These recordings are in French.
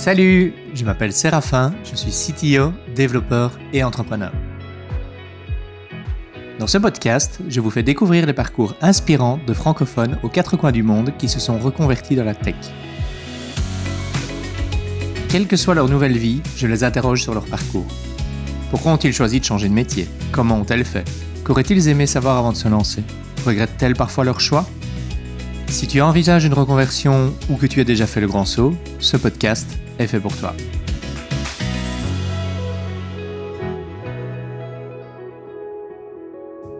Salut, je m'appelle Séraphin, je suis CTO, développeur et entrepreneur. Dans ce podcast, je vous fais découvrir les parcours inspirants de francophones aux quatre coins du monde qui se sont reconvertis dans la tech. Quelle que soit leur nouvelle vie, je les interroge sur leur parcours. Pourquoi ont-ils choisi de changer de métier? Comment ont-elles fait? Qu'auraient-ils aimé savoir avant de se lancer? Regrettent-elles parfois leur choix? Si tu envisages une reconversion ou que tu as déjà fait le grand saut, ce podcast est fait pour toi.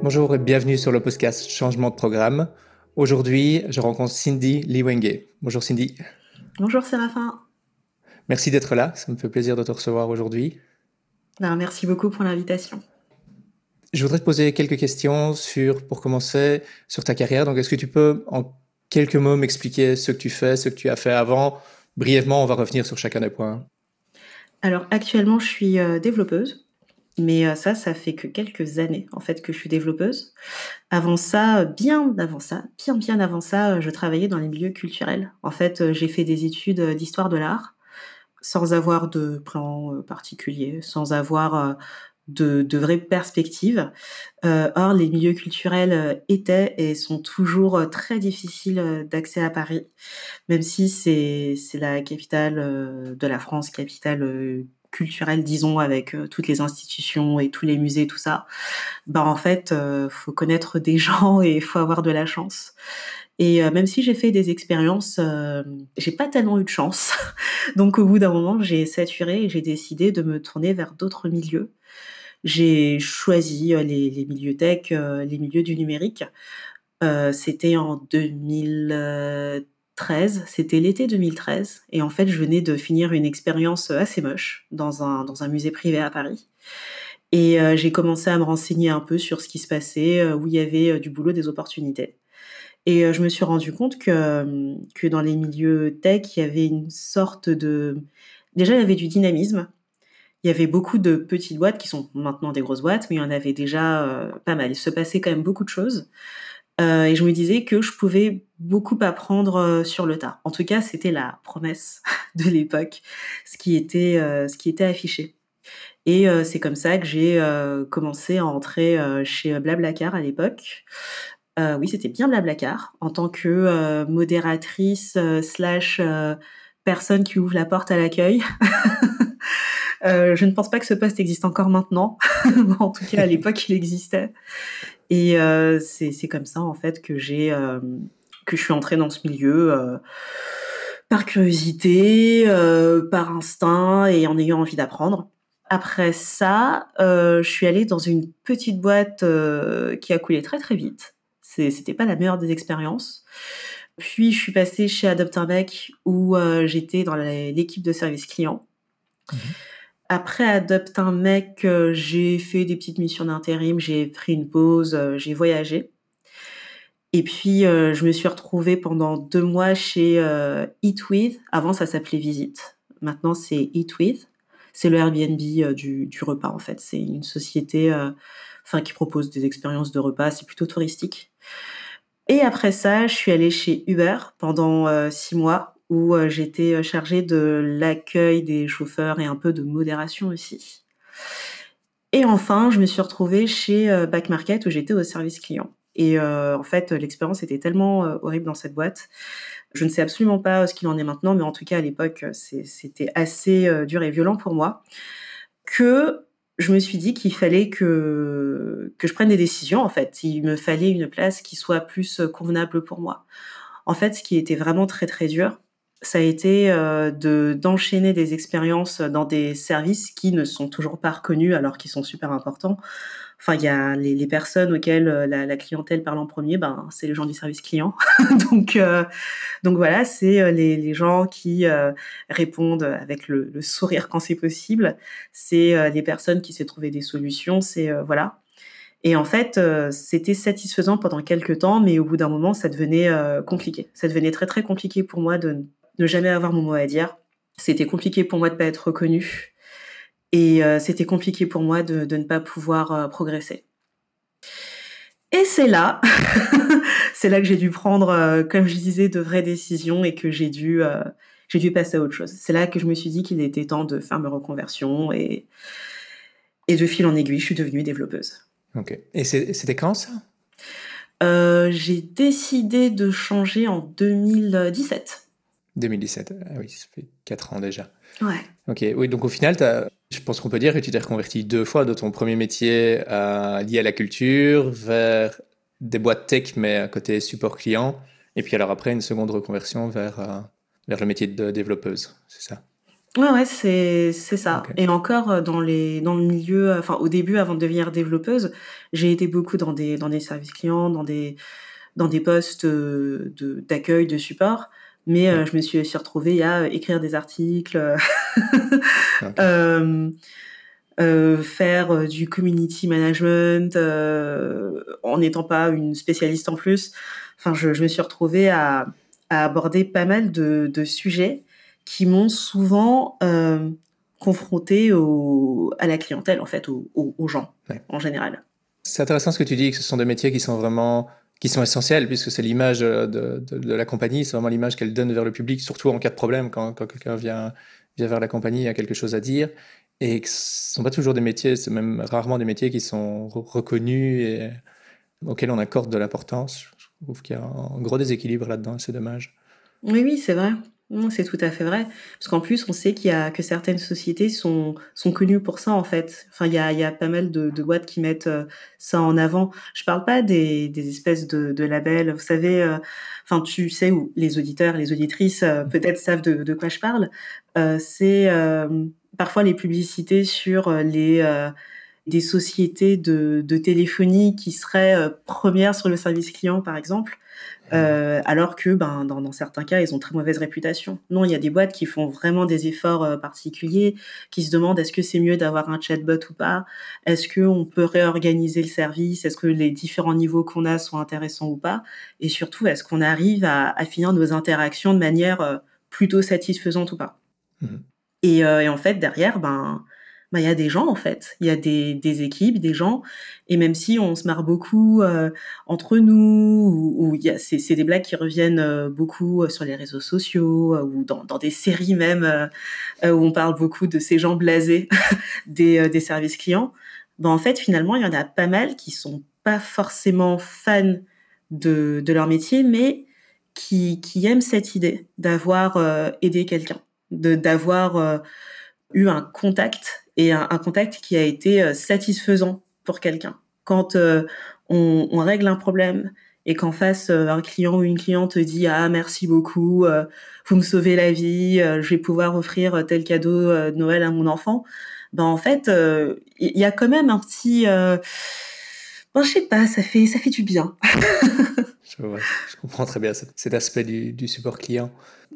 Bonjour et bienvenue sur le podcast Changement de programme. Aujourd'hui, je rencontre Cindy Liwenge. Bonjour Cindy. Bonjour Séraphin. Merci d'être là, ça me fait plaisir de te recevoir aujourd'hui. Ben, merci beaucoup pour l'invitation. Je voudrais te poser quelques questions sur, pour commencer, sur ta carrière. Donc, est-ce que tu peux, en quelques mots, m'expliquer ce que tu fais, ce que tu as fait avant Brièvement, on va revenir sur chacun des points. Alors, actuellement, je suis euh, développeuse. Mais euh, ça, ça fait que quelques années en fait que je suis développeuse. Avant ça, bien avant ça, bien bien avant ça, je travaillais dans les milieux culturels. En fait, j'ai fait des études d'histoire de l'art sans avoir de plan particulier, sans avoir de, vraies perspectives. Euh, or, les milieux culturels euh, étaient et sont toujours euh, très difficiles d'accès à Paris, même si c'est la capitale de la France, capitale culturelle, disons, avec toutes les institutions et tous les musées, tout ça. Bah, en fait, faut connaître des gens et faut avoir de la chance. Et même si j'ai fait des expériences, j'ai pas tellement eu de chance. Donc au bout d'un moment, j'ai saturé et j'ai décidé de me tourner vers d'autres milieux j'ai choisi euh, les, milieux tech, euh, les milieux du numérique. Euh, c'était en 2013, c'était l'été 2013, et en fait, je venais de finir une expérience assez moche dans un, dans un musée privé à Paris. Et j'ai commencé à me renseigner un peu sur ce qui se passait, où il y avait du boulot, des opportunités. Et je me suis rendu compte que, que dans les milieux tech, il y avait une sorte de... Déjà, il y avait du dynamisme, il y avait beaucoup de petites boîtes qui sont maintenant des grosses boîtes, mais il y en avait déjà euh, pas mal. Il se passait quand même beaucoup de choses. Euh, et je me disais que je pouvais beaucoup apprendre euh, sur le tas. En tout cas, c'était la promesse de l'époque, ce qui était, ce qui était affiché. Et c'est comme ça que j'ai commencé à entrer chez Blablacar à l'époque. oui, c'était bien Blablacar, en tant que modératrice slash personne qui ouvre la porte à l'accueil. Euh, je ne pense pas que ce poste existe encore maintenant. en tout cas, à l'époque, il existait. Et euh, c'est comme ça, en fait, que j'ai euh, que je suis entrée dans ce milieu euh, par curiosité, euh, par instinct et en ayant envie d'apprendre. Après ça, je suis allée dans une petite boîte qui a coulé très très vite. C'était pas la meilleure des expériences. Puis je suis passée chez Adopt un Mec où j'étais dans l'équipe de service client. Mmh après Adopt un mec, euh, j'ai fait des petites missions d'intérim, j'ai pris une pause, euh, j'ai voyagé. Et puis, euh, je me suis retrouvée pendant deux mois chez Eat With. Avant, ça s'appelait Visite. Maintenant, c'est Eat With. C'est le Airbnb du, du, repas, en fait. C'est une société enfin, qui propose des expériences de repas. C'est plutôt touristique. Et après ça, je suis allée chez Uber pendant six mois où euh, j'étais euh, chargée de l'accueil des chauffeurs et un peu de modération aussi. Et enfin, je me suis retrouvée chez euh, Back Market où j'étais au service client. Et en fait, l'expérience était tellement horrible dans cette boîte. Je ne sais absolument pas ce qu'il en est maintenant, mais en tout cas à l'époque, c'était assez dur et violent pour moi. Que je me suis dit qu'il fallait que que je prenne des décisions. En fait, il me fallait une place qui soit plus convenable pour moi. En fait, ce qui était vraiment très très dur, ça a été euh, de d'enchaîner des expériences dans des services qui ne sont toujours pas reconnus alors qu'ils sont super importants. Enfin, il y a les, les personnes auxquelles euh, la, la, clientèle parle en premier, ben c'est les gens du service client. donc euh, donc voilà, c'est euh, les, les, gens qui répondent avec le, le sourire quand c'est possible. C'est les personnes qui s'est trouver des solutions. C'est voilà. Et en fait, c'était satisfaisant pendant quelques temps, mais au bout d'un moment, ça devenait compliqué. Ça devenait très très compliqué pour moi de ne jamais avoir mon mot à dire. C'était compliqué pour moi de pas être reconnue et euh, c'était compliqué pour moi de, ne pas pouvoir euh, progresser. Et c'est là, c'est là que j'ai dû prendre, euh, comme je disais, de vraies décisions et que j'ai dû, j'ai dû passer à autre chose. C'est là que je me suis dit qu'il était temps de faire ma reconversion et, et de fil en aiguille, je suis devenue développeuse. Ok. Et c'était quand ça? J'ai décidé de changer en 2017. 2017, ah oui, ça fait 4 ans déjà. Ouais. Ok, oui, donc au final, je pense qu'on peut dire que tu t'es reconverti deux fois de ton premier métier euh, lié à la culture vers des boîtes tech, mais à côté support client. Et puis alors après, une seconde reconversion vers, euh, vers le métier de développeuse, c'est ça? Ouais, ouais, c'est ça. Et encore euh, dans les dans le milieu, enfin au début, avant de devenir développeuse, j'ai été beaucoup dans des dans des services clients, dans des dans des postes de d'accueil, de support. Mais euh, je me suis aussi retrouvée à écrire des articles, euh, faire du community management, en n'étant pas une spécialiste en plus. Enfin, je, je me suis retrouvée à, à aborder pas mal de, de sujets qui m'ont souvent euh, confronté au, à la clientèle, en fait, aux, gens en général. C'est intéressant ce que tu dis, que ce sont des métiers qui sont vraiment qui sont essentiels, puisque c'est l'image de, de, la compagnie, c'est vraiment l'image qu'elle donne vers le public, surtout en cas de problème, quand, quand quelqu'un vient, vient vers la compagnie, a quelque chose à dire. Et ce ne sont pas toujours des métiers, c'est même rarement des métiers qui sont reconnus et auxquels on accorde de l'importance. Je trouve qu'il y a un gros déséquilibre là-dedans, c'est dommage. Oui, oui, c'est vrai. C'est tout à fait vrai. Parce qu'en plus, on sait qu'il y a que certaines sociétés sont, sont connues pour ça, en fait. Enfin, il y a, il y a pas mal de, de boîtes qui mettent euh, ça en avant. Je parle pas des, des espèces de, de labels. Vous savez, euh, enfin, tu sais où les auditeurs, les auditrices euh, peut-être savent de, de quoi je parle. c'est parfois les publicités sur les des sociétés de, de téléphonie qui seraient premières sur le service client, par exemple. Euh, alors que ben, dans, dans, certains cas, ils ont très mauvaise réputation. Non, il y a des boîtes qui font vraiment des efforts euh, particuliers, qui se demandent est-ce que c'est mieux d'avoir un chatbot ou pas? Est-ce qu'on peut réorganiser le service? Est-ce que les différents niveaux qu'on a sont intéressants ou pas? Et surtout, est-ce qu'on arrive à, à, finir nos interactions de manière euh, plutôt satisfaisante ou pas? Mmh. et, et, en fait, derrière, ben, bah, il y a des gens en fait, il y a des, des, équipes, des gens, et même si on se marre beaucoup euh, entre nous, ou, a c'est des blagues qui reviennent euh, beaucoup euh, sur les réseaux sociaux ou dans, dans, des séries même où on parle beaucoup de ces gens blasés des, des services clients, bah, en fait finalement il y en a pas mal qui sont pas forcément fans de, de leur métier, mais qui, qui aiment cette idée d'avoir aidé quelqu'un, d'avoir eu un contact et un, contact qui a été euh, satisfaisant pour quelqu'un. Quand euh, on, règle un problème et qu'en face euh, un client ou une cliente te dit ah merci beaucoup, vous me sauvez la vie, je vais pouvoir offrir tel cadeau de Noël à mon enfant, ben en fait il y, a quand même un petit ben, je sais pas, ça fait ça fait du bien. je, comprends très bien cet, aspect du support client.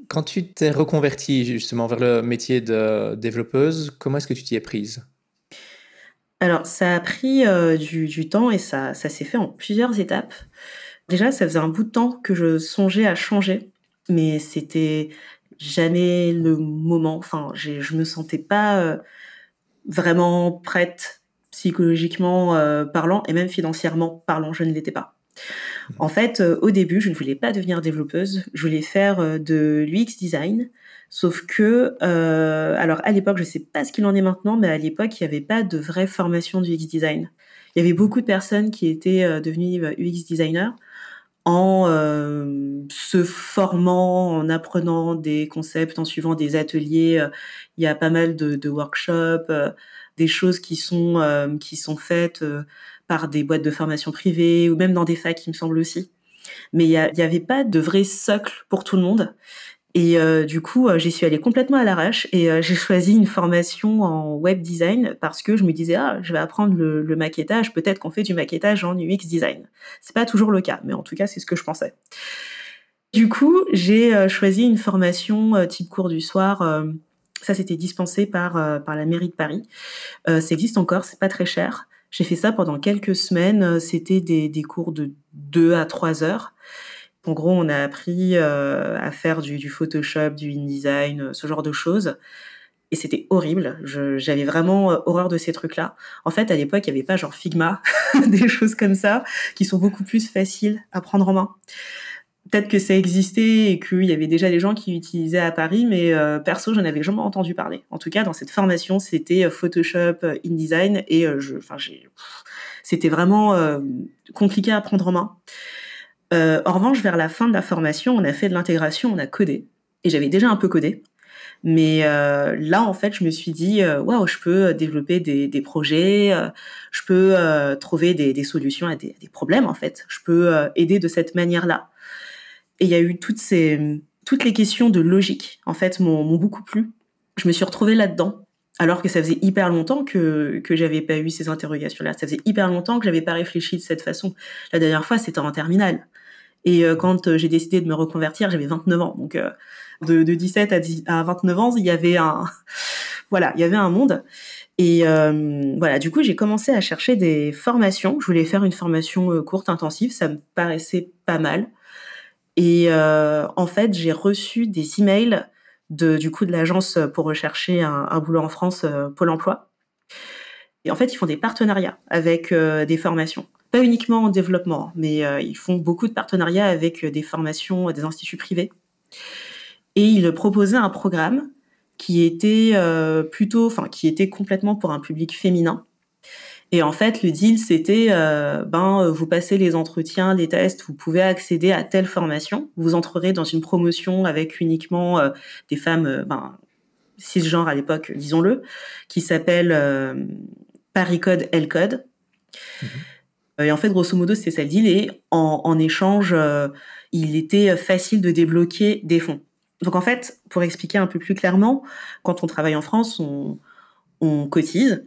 Quand tu t'es reconvertie justement vers le métier de développeuse, comment est-ce que tu t'y es prise? Alors, ça a pris euh, du, temps et ça, ça s'est fait en plusieurs étapes. Déjà, ça faisait un bout de temps que je songeais à changer, mais c'était jamais le moment. Enfin, je me sentais pas euh, vraiment prête psychologiquement euh, parlant et même financièrement parlant, je ne l'étais pas. En fait, euh, au début, je ne voulais pas devenir développeuse, je voulais faire euh, de l'UX design. Sauf que, euh, alors à l'époque, je ne sais pas ce qu'il en est maintenant, mais à l'époque, il n'y avait pas de vraie formation du UX design. Il y avait beaucoup de personnes qui étaient devenues UX designers en se formant, en apprenant des concepts, en suivant des ateliers. Il y a pas mal de, de workshops, des choses qui sont qui sont faites par des boîtes de formation privées ou même dans des facs, il me semble aussi. Mais il n'y avait pas de vrai socle pour tout le monde. Et euh, du coup, euh, j'y suis allée complètement à l'arrache et euh, j'ai choisi une formation en web design parce que je me disais ah je vais apprendre le, le maquettage. Peut-être qu'on fait du maquettage en UX design. C'est pas toujours le cas, mais en tout cas c'est ce que je pensais. Du coup, j'ai choisi une formation type cours du soir. ça, c'était dispensé par par la mairie de Paris. ça existe encore, c'est pas très cher. J'ai fait ça pendant quelques semaines. Euh, c'était des, des, cours de 2 à 3 heures. En gros, on a appris euh, à faire du, Photoshop, du InDesign, euh, ce genre de choses. Et c'était horrible. J'avais vraiment horreur de ces trucs-là. En fait, à l'époque, il n'y avait pas genre Figma, des choses comme ça, qui sont beaucoup plus faciles à prendre en main. Peut-être que ça existait et qu'il y avait déjà des gens qui utilisaient à Paris, mais perso, j'en avais jamais entendu parler. En tout cas, dans cette formation, c'était Photoshop, InDesign, et je, enfin, j'ai, c'était vraiment compliqué à prendre en main. en revanche, vers la fin de la formation, on a fait de l'intégration, on a codé, et j'avais déjà un peu codé. Mais euh, là, en fait, je me suis dit, euh, waouh, je peux développer des, des projets, euh, je peux trouver des, des, solutions à des, des, problèmes, en fait. Je peux aider de cette manière-là. Et il y a eu toutes ces, toutes les questions de logique, en fait, m'ont beaucoup plu. Je me suis retrouvée là-dedans, alors que ça faisait hyper longtemps que que j'avais pas eu ces interrogations-là. Ça faisait hyper longtemps que j'avais pas réfléchi de cette façon. La dernière fois, c'était en terminale. Et quand j'ai décidé de me reconvertir, j'avais 29 ans. Donc de, 17 à, 29 ans, il y avait un, voilà, il y avait un monde. Et euh, voilà, du coup, j'ai commencé à chercher des formations. Je voulais faire une formation euh, courte, intensive. Ça me paraissait pas mal. Et euh, en fait, j'ai reçu des emails de, du coup, de l'agence pour rechercher un, boulot en France, Pôle emploi. Et en fait, ils font des partenariats avec des formations. Pas uniquement en développement, mais ils font beaucoup de partenariats avec des formations, des instituts privés et il proposait un programme qui était euh, plutôt, enfin qui était complètement pour un public féminin. Et en fait, le deal c'était, euh, ben vous passez les entretiens, les tests, vous pouvez accéder à telle formation, vous entrerez dans une promotion avec uniquement euh, des femmes, ben cisgenres à l'époque, disons-le, qui s'appelle Paris Code L Code. Mhm. Et en fait, grosso modo, c'était ça le deal. Et en, en échange, il était facile de débloquer des fonds. Donc en fait, pour expliquer un peu plus clairement, quand on travaille en France, on, cotise,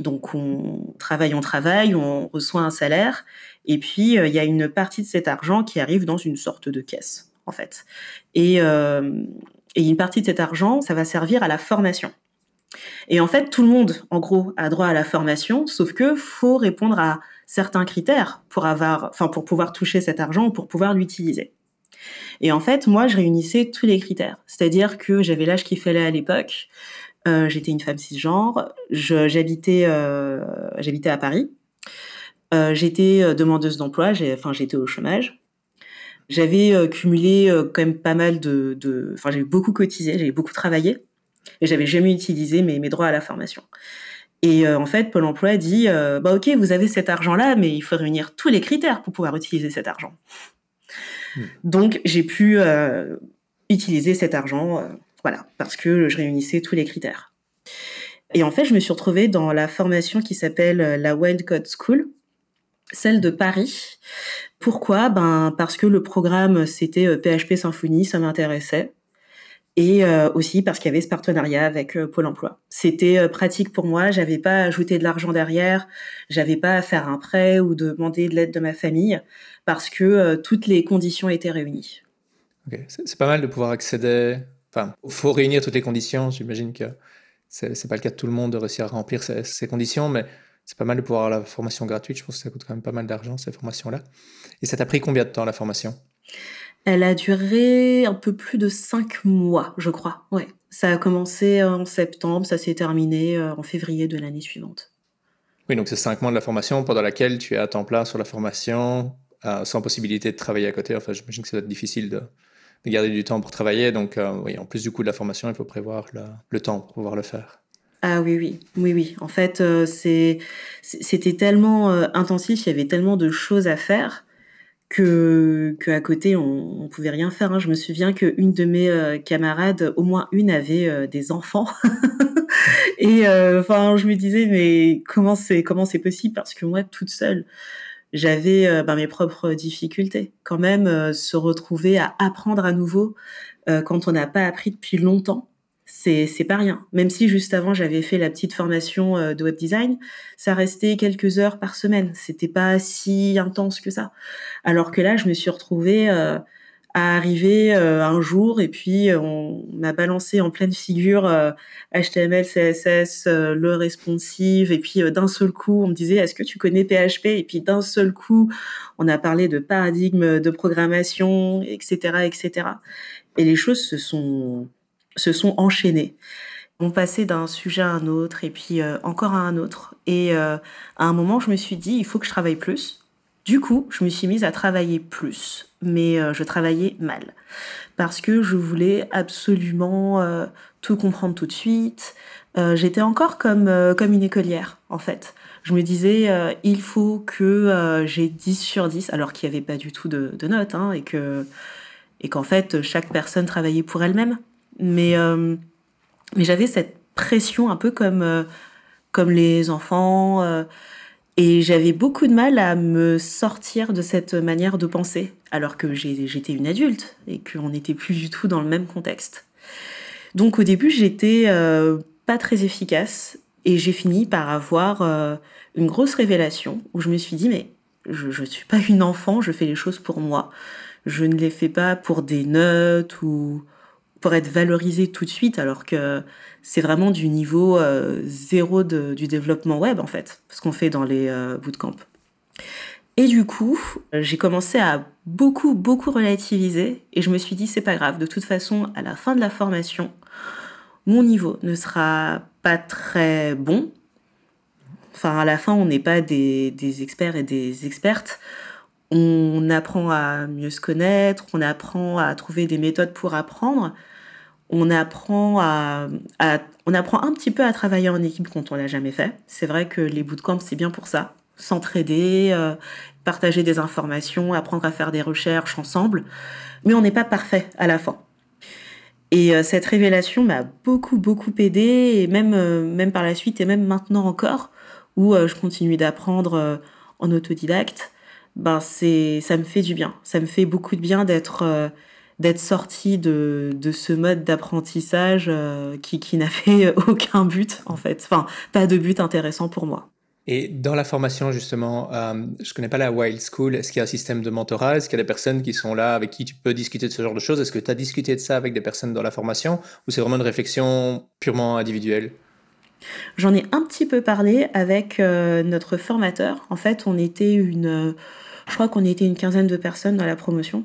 donc on travaille, on travaille, on reçoit un salaire, et puis euh, il y a une partie de cet argent qui arrive dans une sorte de caisse, en fait. Et, euh, et une partie de cet argent, ça va servir à la formation. Et en fait, tout le monde, en gros, a droit à la formation, sauf que faut répondre à certains critères pour avoir, enfin, pour pouvoir toucher cet argent ou pour pouvoir l'utiliser. Et en fait, moi, je réunissais tous les critères. C'est-à-dire que j'avais l'âge qu'il fallait à l'époque. Euh, j'étais une femme cisgenre. J'habitais, euh, j'habitais à Paris. Euh, j'étais demandeuse d'emploi. Enfin, j'étais au chômage. J'avais cumulé quand même pas mal de, enfin, j'avais beaucoup cotisé, j'avais beaucoup travaillé, et j'avais jamais utilisé mes, mes droits à la formation. Et en fait, Pôle Emploi dit, bah ok, vous avez cet argent-là, mais il faut réunir tous les critères pour pouvoir utiliser cet argent. Hmm. Donc j'ai pu utiliser cet argent, voilà, parce que je réunissais tous les critères. Et en fait, je me suis retrouvée dans la formation qui s'appelle euh, la Wild Code School, celle de Paris. Pourquoi? Ben parce que le programme c'était PHP Symfony, ça m'intéressait et aussi parce qu'il y avait ce partenariat avec Pôle Emploi. C'était pratique pour moi, j'avais pas à ajouter de l'argent derrière, j'avais pas à faire un prêt ou demander de l'aide de ma famille parce que euh, toutes les conditions étaient réunies. C'est pas mal de pouvoir accéder. Enfin, il faut réunir toutes les conditions. J'imagine que c'est pas le cas de tout le monde de réussir à remplir ces, conditions, mais c'est pas mal de pouvoir avoir la formation gratuite. Je pense que ça coûte quand même pas mal d'argent, ces formations-là. Et ça t'a pris combien de temps, la formation? Elle a duré un peu plus de cinq mois, je crois. Ouais. Ça a commencé en septembre, ça s'est terminé euh, en février de l'année suivante. Oui, donc c'est cinq mois de la formation pendant laquelle tu es à temps plein sur la formation, sans possibilité de travailler à côté. Enfin, j'imagine que ça va être difficile de, garder du temps pour travailler. Donc, euh, oui, en plus du coup de la formation, il faut prévoir le, temps pour pouvoir le faire. Ah oui, oui, oui, oui. En fait, euh, c'était tellement euh, intensif, il y avait tellement de choses à faire que, que à côté, on, ne pouvait rien faire. Hein. Je me souviens qu'une de mes camarades, au moins une, avait des enfants. Et enfin, je me disais, mais comment c'est comment c'est possible? Parce que moi, toute seule, j'avais euh, ben, mes propres difficultés. Quand même, euh, se retrouver à apprendre à nouveau euh, quand on n'a pas appris depuis longtemps, c'est c'est pas rien. Même si juste avant j'avais fait la petite formation de web design, ça restait quelques heures par semaine. C'était pas si intense que ça. Alors que là, je me suis retrouvée à arriver euh, un jour et puis euh, on m'a balancé en pleine figure HTML, euh, CSS, le responsive et puis d'un seul coup on me disait est-ce que tu connais PHP et puis d'un seul coup on a parlé de paradigme de programmation etc etc et les choses se sont se sont enchaînées. On passait d'un sujet à un autre et puis encore à un autre. Et à un moment je me suis dit il faut que je travaille plus Du coup, je me suis mise à travailler plus, mais je travaillais mal parce que je voulais absolument tout comprendre tout de suite. J'étais encore comme, une écolière, en fait je me disais, euh, il faut que euh, j'ai 10 sur 10, alors qu'il n'y avait pas du tout de, notes, hein, et que et qu'en fait, chaque personne travaillait pour elle-même. Mais, euh, j'avais cette pression un peu comme les enfants, et j'avais beaucoup de mal à me sortir de cette manière de penser, alors que j'étais une adulte, et qu'on n'était plus du tout dans le même contexte. Donc au début, j'étais pas très efficace, et j'ai fini par avoir euh, une grosse révélation où je me suis dit, mais je ne suis pas une enfant, je fais les choses pour moi. Je ne les fais pas pour des notes ou pour être valorisée tout de suite, alors que c'est vraiment du niveau euh, zéro du développement web, en fait, ce qu'on fait dans les euh, bootcamps. Et du coup, j'ai commencé à beaucoup, beaucoup relativiser et je me suis dit, c'est pas grave, de toute façon, à la fin de la formation, mon niveau ne sera pas très bon. Enfin, à la fin, on n'est pas des, experts et des expertes. On apprend à mieux se connaître, on apprend à trouver des méthodes pour apprendre. On apprend à, on apprend un petit peu à travailler en équipe quand on l'a jamais fait. C'est vrai que les bootcamps, c'est bien pour ça. S'entraider, euh, partager des informations, apprendre à faire des recherches ensemble. Mais on n'est pas parfait à la fin. Et euh, cette révélation m'a beaucoup, beaucoup aidé, et même, euh, même par la suite, et même maintenant encore, où je continue d'apprendre en autodidacte, ben c'est, ça me fait du bien. Ça me fait beaucoup de bien d'être, d'être sortie de, de ce mode d'apprentissage qui, qui n'avait aucun but, en fait. Enfin, pas de but intéressant pour moi. Et dans la formation, justement, euh, je ne connais pas la Wild School. Est-ce qu'il y a un système de mentorat? Est-ce qu'il y a des personnes qui sont là avec qui tu peux discuter de ce genre de choses? Est-ce que tu as discuté de ça avec des personnes dans la formation? Ou c'est vraiment une réflexion purement individuelle? J'en ai un petit peu parlé avec euh, notre formateur. En fait, on était une. je crois qu'on était une quinzaine de personnes dans la promotion.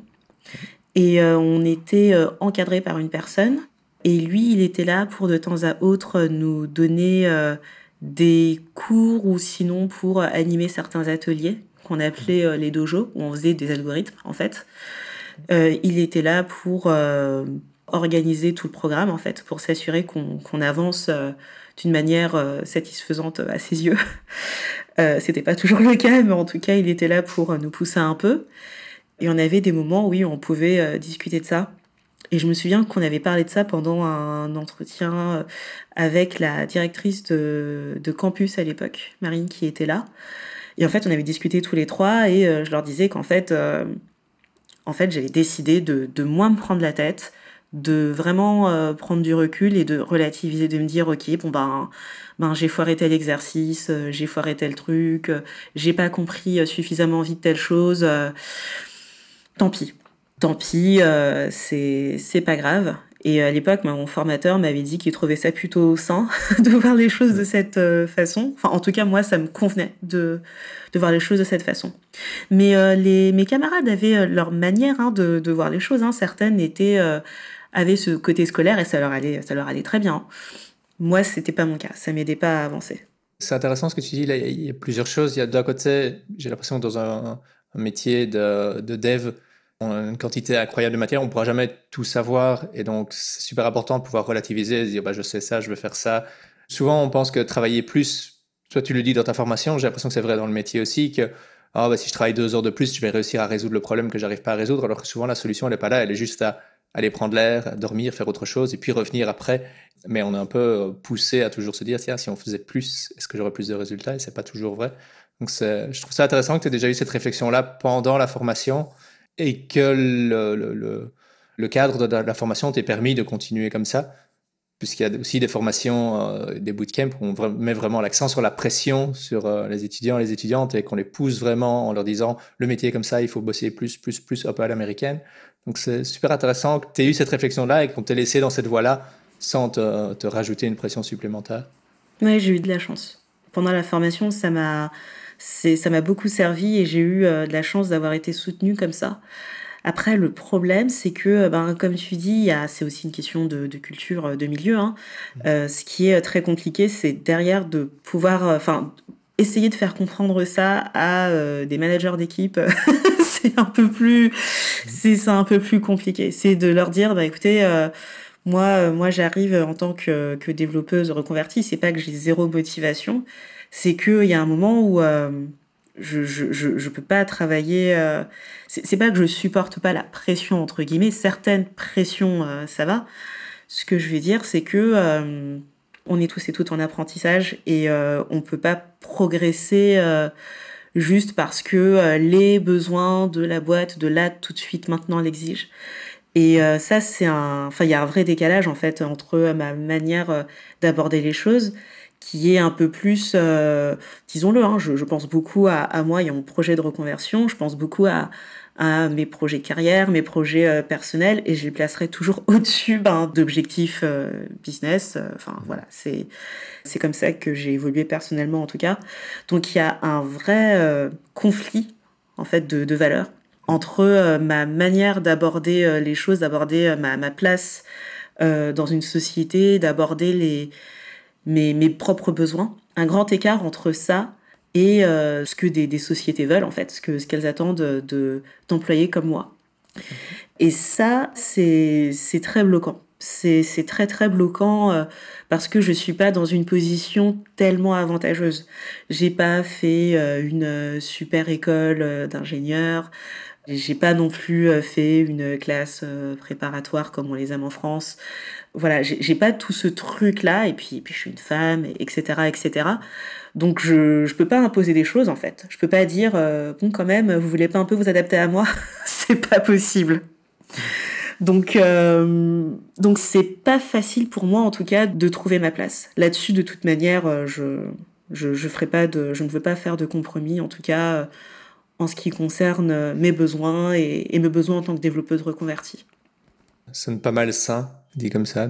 Et euh, on était encadré par une personne. Et lui, il était là pour de temps à autre nous donner des cours ou sinon pour animer certains ateliers qu'on appelait euh, les dojos, où on faisait des algorithmes en fait. Euh, il était là pour euh, organiser tout le programme en fait, pour s'assurer qu'on avance d'une manière satisfaisante à ses yeux. C'était pas toujours le cas, mais en tout cas, il était là pour nous pousser un peu. Et on avait des moments où oui, on pouvait discuter de ça. Et je me souviens qu'on avait parlé de ça pendant un entretien euh, avec la directrice de, campus à l'époque, Marine, qui était là. Et en fait, on avait discuté tous les trois et euh, je leur disais qu'en fait, euh, en fait, j'avais décidé de, de moins me prendre la tête, de vraiment prendre du recul et de relativiser, de me dire, ok, bon ben, ben j'ai foiré tel exercice, j'ai foiré tel truc, j'ai pas compris suffisamment vite telle chose. Tant pis, tant pis, euh, c'est pas grave. Et à l'époque, mon formateur m'avait dit qu'il trouvait ça plutôt sain de voir les choses de cette euh, façon. Enfin, en tout cas, moi, ça me convenait de, de voir les choses de cette façon. Mais euh, les, mes camarades avaient leur manière hein, de, de, voir les choses. Hein. Certaines étaient, avaient ce côté scolaire et ça leur allait, ça leur allait très bien. Moi, c'était pas mon cas. Ça m'aidait pas à avancer. C'est intéressant ce que tu dis. Là, il y a plusieurs choses. Il y a d'un côté, j'ai l'impression que dans un, un métier de, de dev, une quantité incroyable de matière, on ne pourra jamais tout savoir. Et donc, c'est super important de pouvoir relativiser, de dire bah, je sais ça, je veux faire ça. Souvent, on pense que travailler plus, toi tu le dis dans ta formation, j'ai l'impression que c'est vrai dans le métier aussi, que oh, bah, si je travaille deux heures de plus, je vais réussir à résoudre le problème que j'arrive pas à résoudre, alors que souvent la solution, elle n'est pas là, elle est juste à aller prendre l'air, dormir, faire autre chose, et puis revenir après. Mais on est un peu poussé à toujours se dire, tiens, si on faisait plus, est-ce que j'aurais plus de résultats? Et c'est pas toujours vrai. Donc, je trouve ça intéressant que tu aies déjà eu cette réflexion-là pendant la formation et que le, cadre de la formation t'ait permis de continuer comme ça, puisqu'il y a aussi des formations, euh, des bootcamps où on met vraiment l'accent sur la pression sur euh, les étudiants et les étudiantes et qu'on les pousse vraiment en leur disant le métier est comme ça, il faut bosser plus, plus, plus, un peu à l'américaine. Donc c'est super intéressant que tu aies eu cette réflexion-là et qu'on t'ait laissé dans cette voie-là sans te, rajouter une pression supplémentaire. Oui, j'ai eu de la chance. Pendant la formation, ça m'a ça m'a beaucoup servi et j'ai eu euh, de la chance d'avoir été soutenue comme ça. Après, le problème, c'est que, euh, ben, comme tu dis, c'est aussi une question de, culture, euh, de milieu. Hein. Mmh. ce qui est très compliqué, c'est derrière de pouvoir, enfin, essayer de faire comprendre ça à euh, des managers d'équipe, c'est un peu plus, c'est un peu plus compliqué. C'est de leur dire, bah écoutez, euh, moi, moi j'arrive en tant que, que développeuse reconvertie. C'est pas que j'ai zéro motivation, c'est qu'il y a un moment où je, je, je, je, peux pas travailler. c'est pas que je supporte pas la pression entre guillemets. Certaines pressions, ça va. Ce que je vais dire, c'est que on est tous et toutes en apprentissage et euh, on peut pas progresser euh, juste parce que euh, les besoins de la boîte de là tout de suite maintenant l'exigent. Et ça, c'est un, enfin, il y a un vrai décalage en fait entre ma manière d'aborder les choses, qui est un peu plus, disons-le, hein, je, pense beaucoup à, à moi et mon projet de reconversion, je pense beaucoup à, à mes projets carrière, mes projets euh, personnels, et je les placerai toujours au-dessus ben, d'objectifs euh, business. Euh, enfin voilà, c'est c'est comme ça que j'ai évolué personnellement en tout cas. Donc il y a un vrai conflit en fait de, de valeurs entre ma manière d'aborder les choses, d'aborder ma, ma place dans une société, d'aborder les mes, mes propres besoins. Un grand écart entre ça et euh, ce que des, sociétés veulent en fait, ce que ce qu'elles attendent de d'employés comme moi. Et ça, c'est très bloquant. C'est très très bloquant euh, parce que je suis pas dans une position tellement avantageuse. J'ai pas fait euh, une super école d'ingénieur. J'ai pas non plus fait une classe préparatoire comme on les aime en France. Voilà, j'ai pas tout ce truc là et puis, puis je suis une femme, etc., etc. Donc je je peux pas imposer des choses en fait. Je peux pas dire euh, bon quand même vous voulez pas un peu vous adapter à moi, c'est pas possible. Donc euh, donc c'est pas facile pour moi en tout cas de trouver ma place. Là-dessus de toute manière euh, je ne veux pas faire de compromis en tout cas en ce qui concerne mes besoins et, et mes besoins en tant que développeuse reconvertie. C'est pas mal sain dit comme ça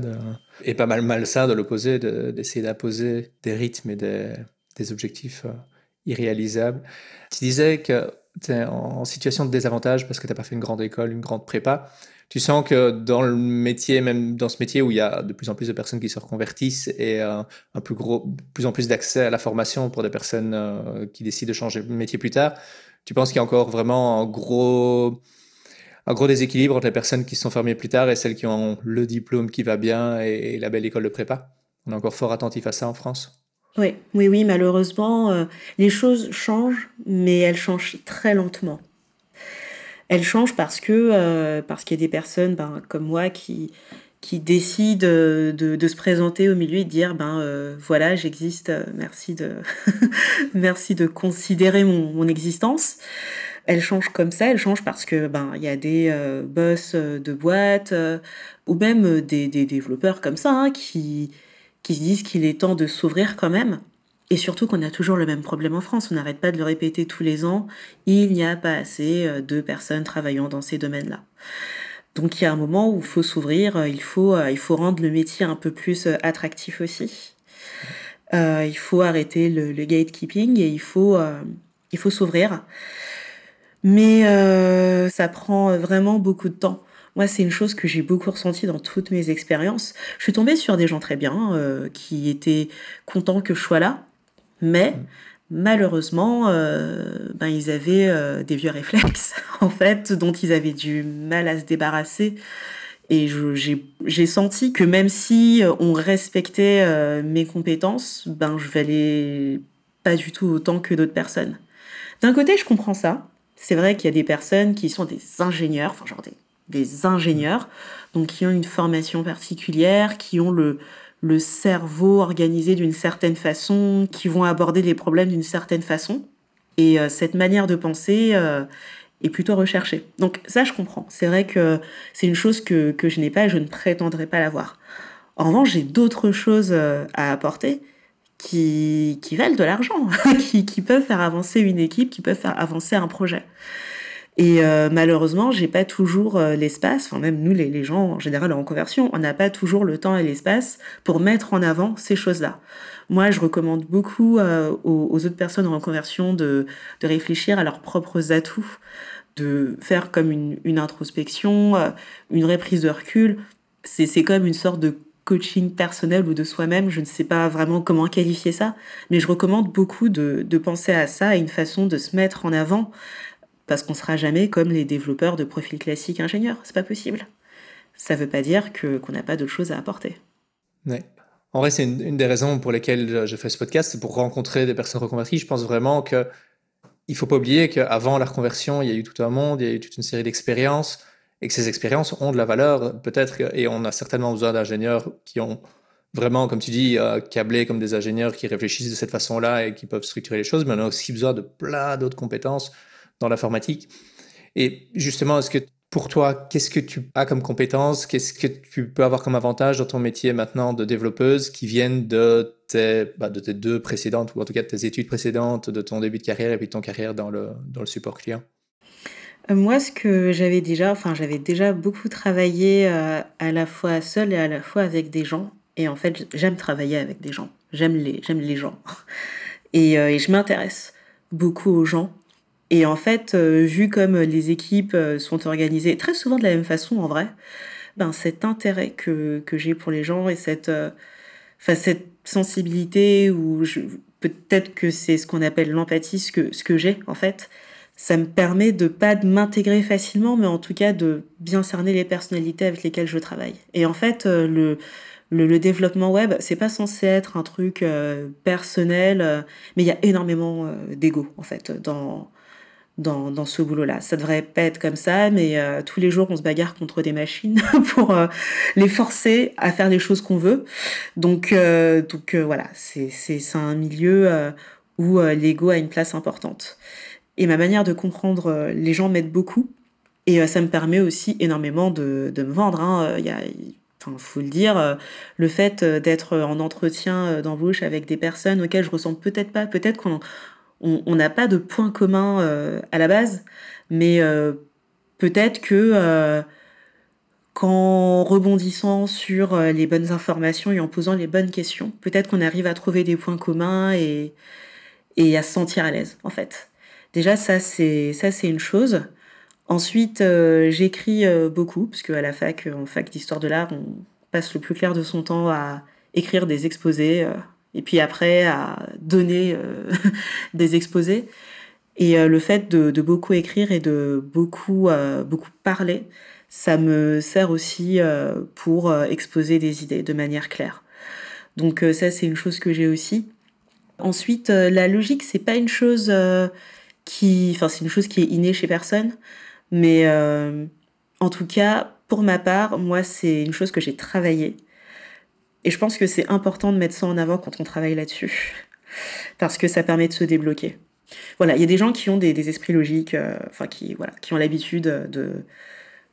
et pas mal malsain de l'opposé d'essayer d'imposer des rythmes et des des objectifs euh, irréalisables. Tu disais que tu es en situation de désavantage parce que tu n'as pas fait une grande école, une grande prépa. Tu sens que dans le métier, même dans ce métier où il y a de plus en plus de personnes qui se reconvertissent et euh, un plus gros, plus en plus d'accès à la formation pour des personnes euh, qui décident de changer de métier plus tard, tu penses qu'il y a encore vraiment un gros, un gros déséquilibre entre les personnes qui se sont formées plus tard et celles qui ont le diplôme qui va bien et la belle école de prépa. On est encore fort attentif à ça en France. Oui, oui, oui, malheureusement, euh, les choses changent, mais elles changent très lentement. Elles changent parce que euh, parce qu'il y a des personnes ben, comme moi qui qui décident de, se présenter au milieu et de dire ben euh, voilà j'existe merci de merci de considérer mon, mon existence elles changent comme ça elles changent parce que ben il y a des boss de boîtes ou même des, des développeurs comme ça hein, qui qui se disent qu'il est temps de s'ouvrir quand même. Et surtout qu'on a toujours le même problème en France, on n'arrête pas de le répéter tous les ans, il n'y a pas assez euh, de personnes travaillant dans ces domaines-là. Donc il y a un moment où il faut s'ouvrir, euh, il faut, euh, il faut rendre le métier un peu plus attractif aussi. Euh, il faut arrêter le, gatekeeping et il faut, euh, il faut s'ouvrir. Mais euh, ça prend vraiment beaucoup de temps. Moi, c'est une chose que j'ai beaucoup ressentie dans toutes mes expériences. Je suis tombée sur des gens très bien, euh, qui étaient contents que je sois là, mais mmh. malheureusement, euh, ben, ils avaient euh, des vieux réflexes, en fait, dont ils avaient du mal à se débarrasser. Et j'ai senti que même si euh, on respectait euh, mes compétences, ben, je valais pas du tout autant que d'autres personnes. D'un côté, je comprends ça. C'est vrai qu'il y a des personnes qui sont des ingénieurs, enfin genre des ingénieurs, donc qui ont une formation particulière, qui ont le, le cerveau organisé d'une certaine façon, qui vont aborder les problèmes d'une certaine façon. Et euh, cette manière de penser euh, est plutôt recherchée. Donc ça, je comprends. C'est vrai que c'est une chose que, que je n'ai pas et je ne prétendrai pas l'avoir. En revanche, j'ai d'autres choses euh, à apporter qui, valent de l'argent, qui, peuvent faire avancer une équipe, qui peuvent faire avancer un projet. Et euh, malheureusement, j'ai pas toujours euh, l'espace, enfin même nous les, les, gens en général en conversion, on n'a pas toujours le temps et l'espace pour mettre en avant ces choses-là. Moi, je recommande beaucoup euh, aux, autres personnes en conversion de, de réfléchir à leurs propres atouts, de faire comme une, une introspection, euh, une reprise de recul. C'est comme une sorte de coaching personnel ou de soi-même, je ne sais pas vraiment comment qualifier ça, mais je recommande beaucoup de, de penser à ça, à une façon de se mettre en avant, parce qu'on sera jamais comme les développeurs de profils classiques ingénieurs, c'est pas possible. Ça veut pas dire que qu'on n'a pas d'autres choses à apporter. Ouais. En vrai, c'est une, des raisons pour lesquelles je fais ce podcast, c'est pour rencontrer des personnes reconverties. Je pense vraiment que il faut pas oublier qu'avant la reconversion, il y a eu tout un monde, il y a eu toute une série d'expériences, et que ces expériences ont de la valeur, peut-être, et on a certainement besoin d'ingénieurs qui ont vraiment, comme tu dis, euh, comme des ingénieurs qui réfléchissent de cette façon-là et qui peuvent structurer les choses, mais on a aussi besoin de plein d'autres compétences dans l'informatique. Et justement, est-ce que pour toi, qu'est-ce que tu as comme compétences? Qu'est-ce que tu peux avoir comme avantage dans ton métier maintenant de développeuse qui viennent de tes, bah, deux précédentes, ou en tout cas de tes études précédentes, de ton début de carrière et puis de ton carrière dans le, dans le support client? Moi, ce que j'avais déjà, enfin, j'avais déjà beaucoup travaillé euh, à la fois seule et à la fois avec des gens. Et en fait, j'aime travailler avec des gens. J'aime les, j'aime les gens. Et, euh, et je m'intéresse beaucoup aux gens. Et en fait, euh, vu comme les équipes euh, sont organisées très souvent de la même façon en vrai, ben cet intérêt que, que j'ai pour les gens et cette, euh, cette sensibilité ou peut-être que c'est ce qu'on appelle l'empathie, ce que, ce que j'ai en fait, ça me permet de pas de m'intégrer facilement, mais en tout cas de bien cerner les personnalités avec lesquelles je travaille. Et en fait, le, le, le, développement web, c'est pas censé être un truc personnel, mais il y a énormément d'ego en fait dans dans, dans ce boulot-là. Ça devrait pas être comme ça, mais euh, tous les jours, on se bagarre contre des machines pour euh, les forcer à faire les choses qu'on veut. Donc, euh, donc voilà, c'est un milieu où l'ego a une place importante. Et ma manière de comprendre les gens m'aide beaucoup. Et ça me permet aussi énormément de, de me vendre. Hein. Il faut le dire, le fait d'être en entretien d'embauche avec des personnes auxquelles je ressemble peut-être pas, peut-être qu'on on n'a pas de point commun euh, à la base, mais euh, peut-être que euh, qu'en rebondissant sur les bonnes informations et en posant les bonnes questions, peut-être qu'on arrive à trouver des points communs et, et à se sentir à l'aise, en fait. Déjà, ça, c'est, ça, c'est une chose. Ensuite, j'écris beaucoup, parce qu'à la fac, en fac d'histoire de l'art, on passe le plus clair de son temps à écrire des exposés, et puis après à donner euh, des exposés. Et euh, le fait de, beaucoup écrire et de beaucoup, euh, beaucoup parler, ça me sert aussi pour exposer des idées de manière claire. Donc ça, c'est une chose que j'ai aussi. Ensuite, la logique, c'est pas une chose qui, enfin, c'est une chose qui est innée chez personne, mais en tout cas, pour ma part, moi, c'est une chose que j'ai travaillée et je pense que c'est important de mettre ça en avant quand on travaille là-dessus, parce que ça permet de se débloquer. Voilà, il y a des gens qui ont des, esprits logiques, euh, enfin qui voilà, qui ont l'habitude de,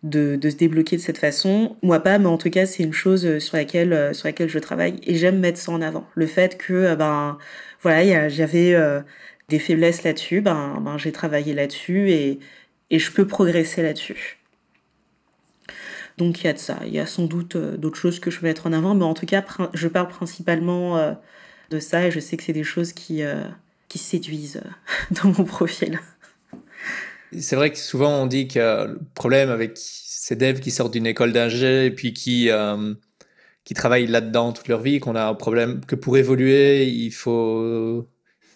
de, se débloquer de cette façon. Moi pas, mais en tout cas c'est une chose sur laquelle euh, sur laquelle je travaille et j'aime mettre ça en avant. Le fait que euh, ben voilà, j'avais des faiblesses là-dessus, ben, ben j'ai travaillé là-dessus et je peux progresser là-dessus. Donc il y a de ça. Il y a sans doute euh, d'autres choses que je peux mettre en avant, mais en tout cas, je parle principalement euh, de ça et je sais que c'est des choses qui, euh, qui séduisent dans mon profil. C'est vrai que souvent on dit que le problème avec ces devs qui sortent d'une école d'ingé et puis qui, qui travaillent là-dedans toute leur vie, qu'on a un problème que pour évoluer, il faut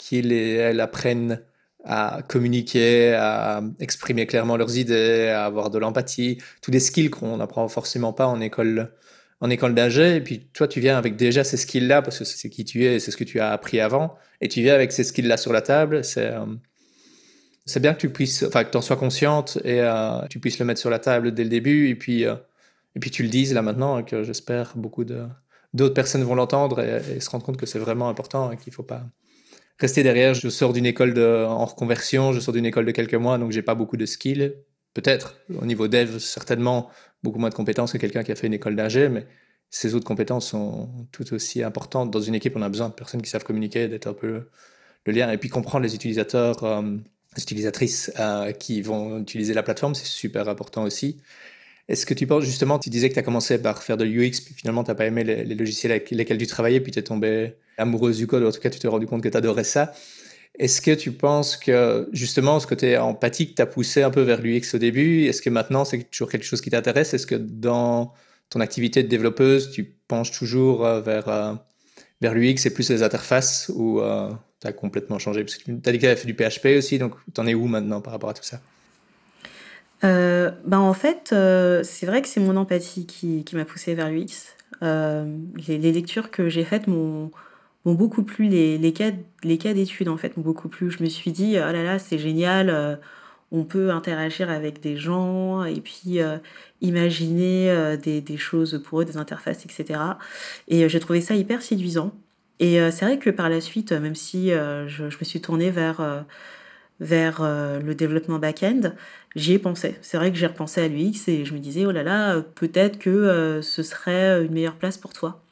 qu'ils apprennent à communiquer, à exprimer clairement leurs idées, à avoir de l'empathie, tous des skills qu'on n'apprend forcément pas en école en école d'AG. Et puis toi, tu viens avec déjà ces skills-là parce que c'est qui tu es, c'est ce que tu as appris avant, et tu viens avec ces skills-là sur la table. C'est euh, bien que tu puisses, enfin que tu en sois consciente et euh, tu puisses le mettre sur la table dès le début, et puis euh, et puis tu le dises là maintenant, et que j'espère beaucoup d'autres personnes vont l'entendre et, et, se rendre compte que c'est vraiment important et qu'il faut pas rester derrière. Je sors d'une école de, en reconversion, je sors d'une école de quelques mois, donc j'ai pas beaucoup de skills. Peut-être, au niveau dev, certainement beaucoup moins de compétences que quelqu'un qui a fait une école d'ingé, mais ces autres compétences sont tout aussi importantes. Dans une équipe, on a besoin de personnes qui savent communiquer, d'être un peu le lien, et puis comprendre les utilisateurs, euh, les utilisatrices euh, qui vont utiliser la plateforme, c'est super important aussi. Est-ce que tu penses justement, tu disais que tu as commencé par faire de l'UX, puis finalement tu n'as pas aimé les, logiciels avec lesquels tu travaillais, puis tu es tombé amoureuse du code, ou en tout cas tu t'es rendu compte que tu adorais ça. Est-ce que tu penses que justement ce côté empathique t'a poussé un peu vers l'UX au début? Est-ce que maintenant c'est toujours quelque chose qui t'intéresse? Est-ce que dans ton activité de développeuse, tu penches toujours vers, vers l'UX et plus les interfaces ou tu as complètement changé? Parce que tu as dit que tu fait du PHP aussi, donc tu en es où maintenant par rapport à tout ça? Ben en fait, c'est vrai que c'est mon empathie qui, m'a poussé vers l'UX. les, les, lectures que j'ai faites m'ont beaucoup plu. Les, cas, d'études, en fait, m'ont beaucoup plu. Je me suis dit, oh là là, c'est génial, euh, on peut interagir avec des gens et puis euh, imaginer euh, des, choses pour eux, des interfaces, etc. Et j'ai trouvé ça hyper séduisant. Et c'est vrai que par la suite, même si je, me suis tournée vers le développement back-end, j'y ai pensé. C'est vrai que j'ai repensé à l'UX et je me disais, oh là là, peut-être que ce serait une meilleure place pour toi.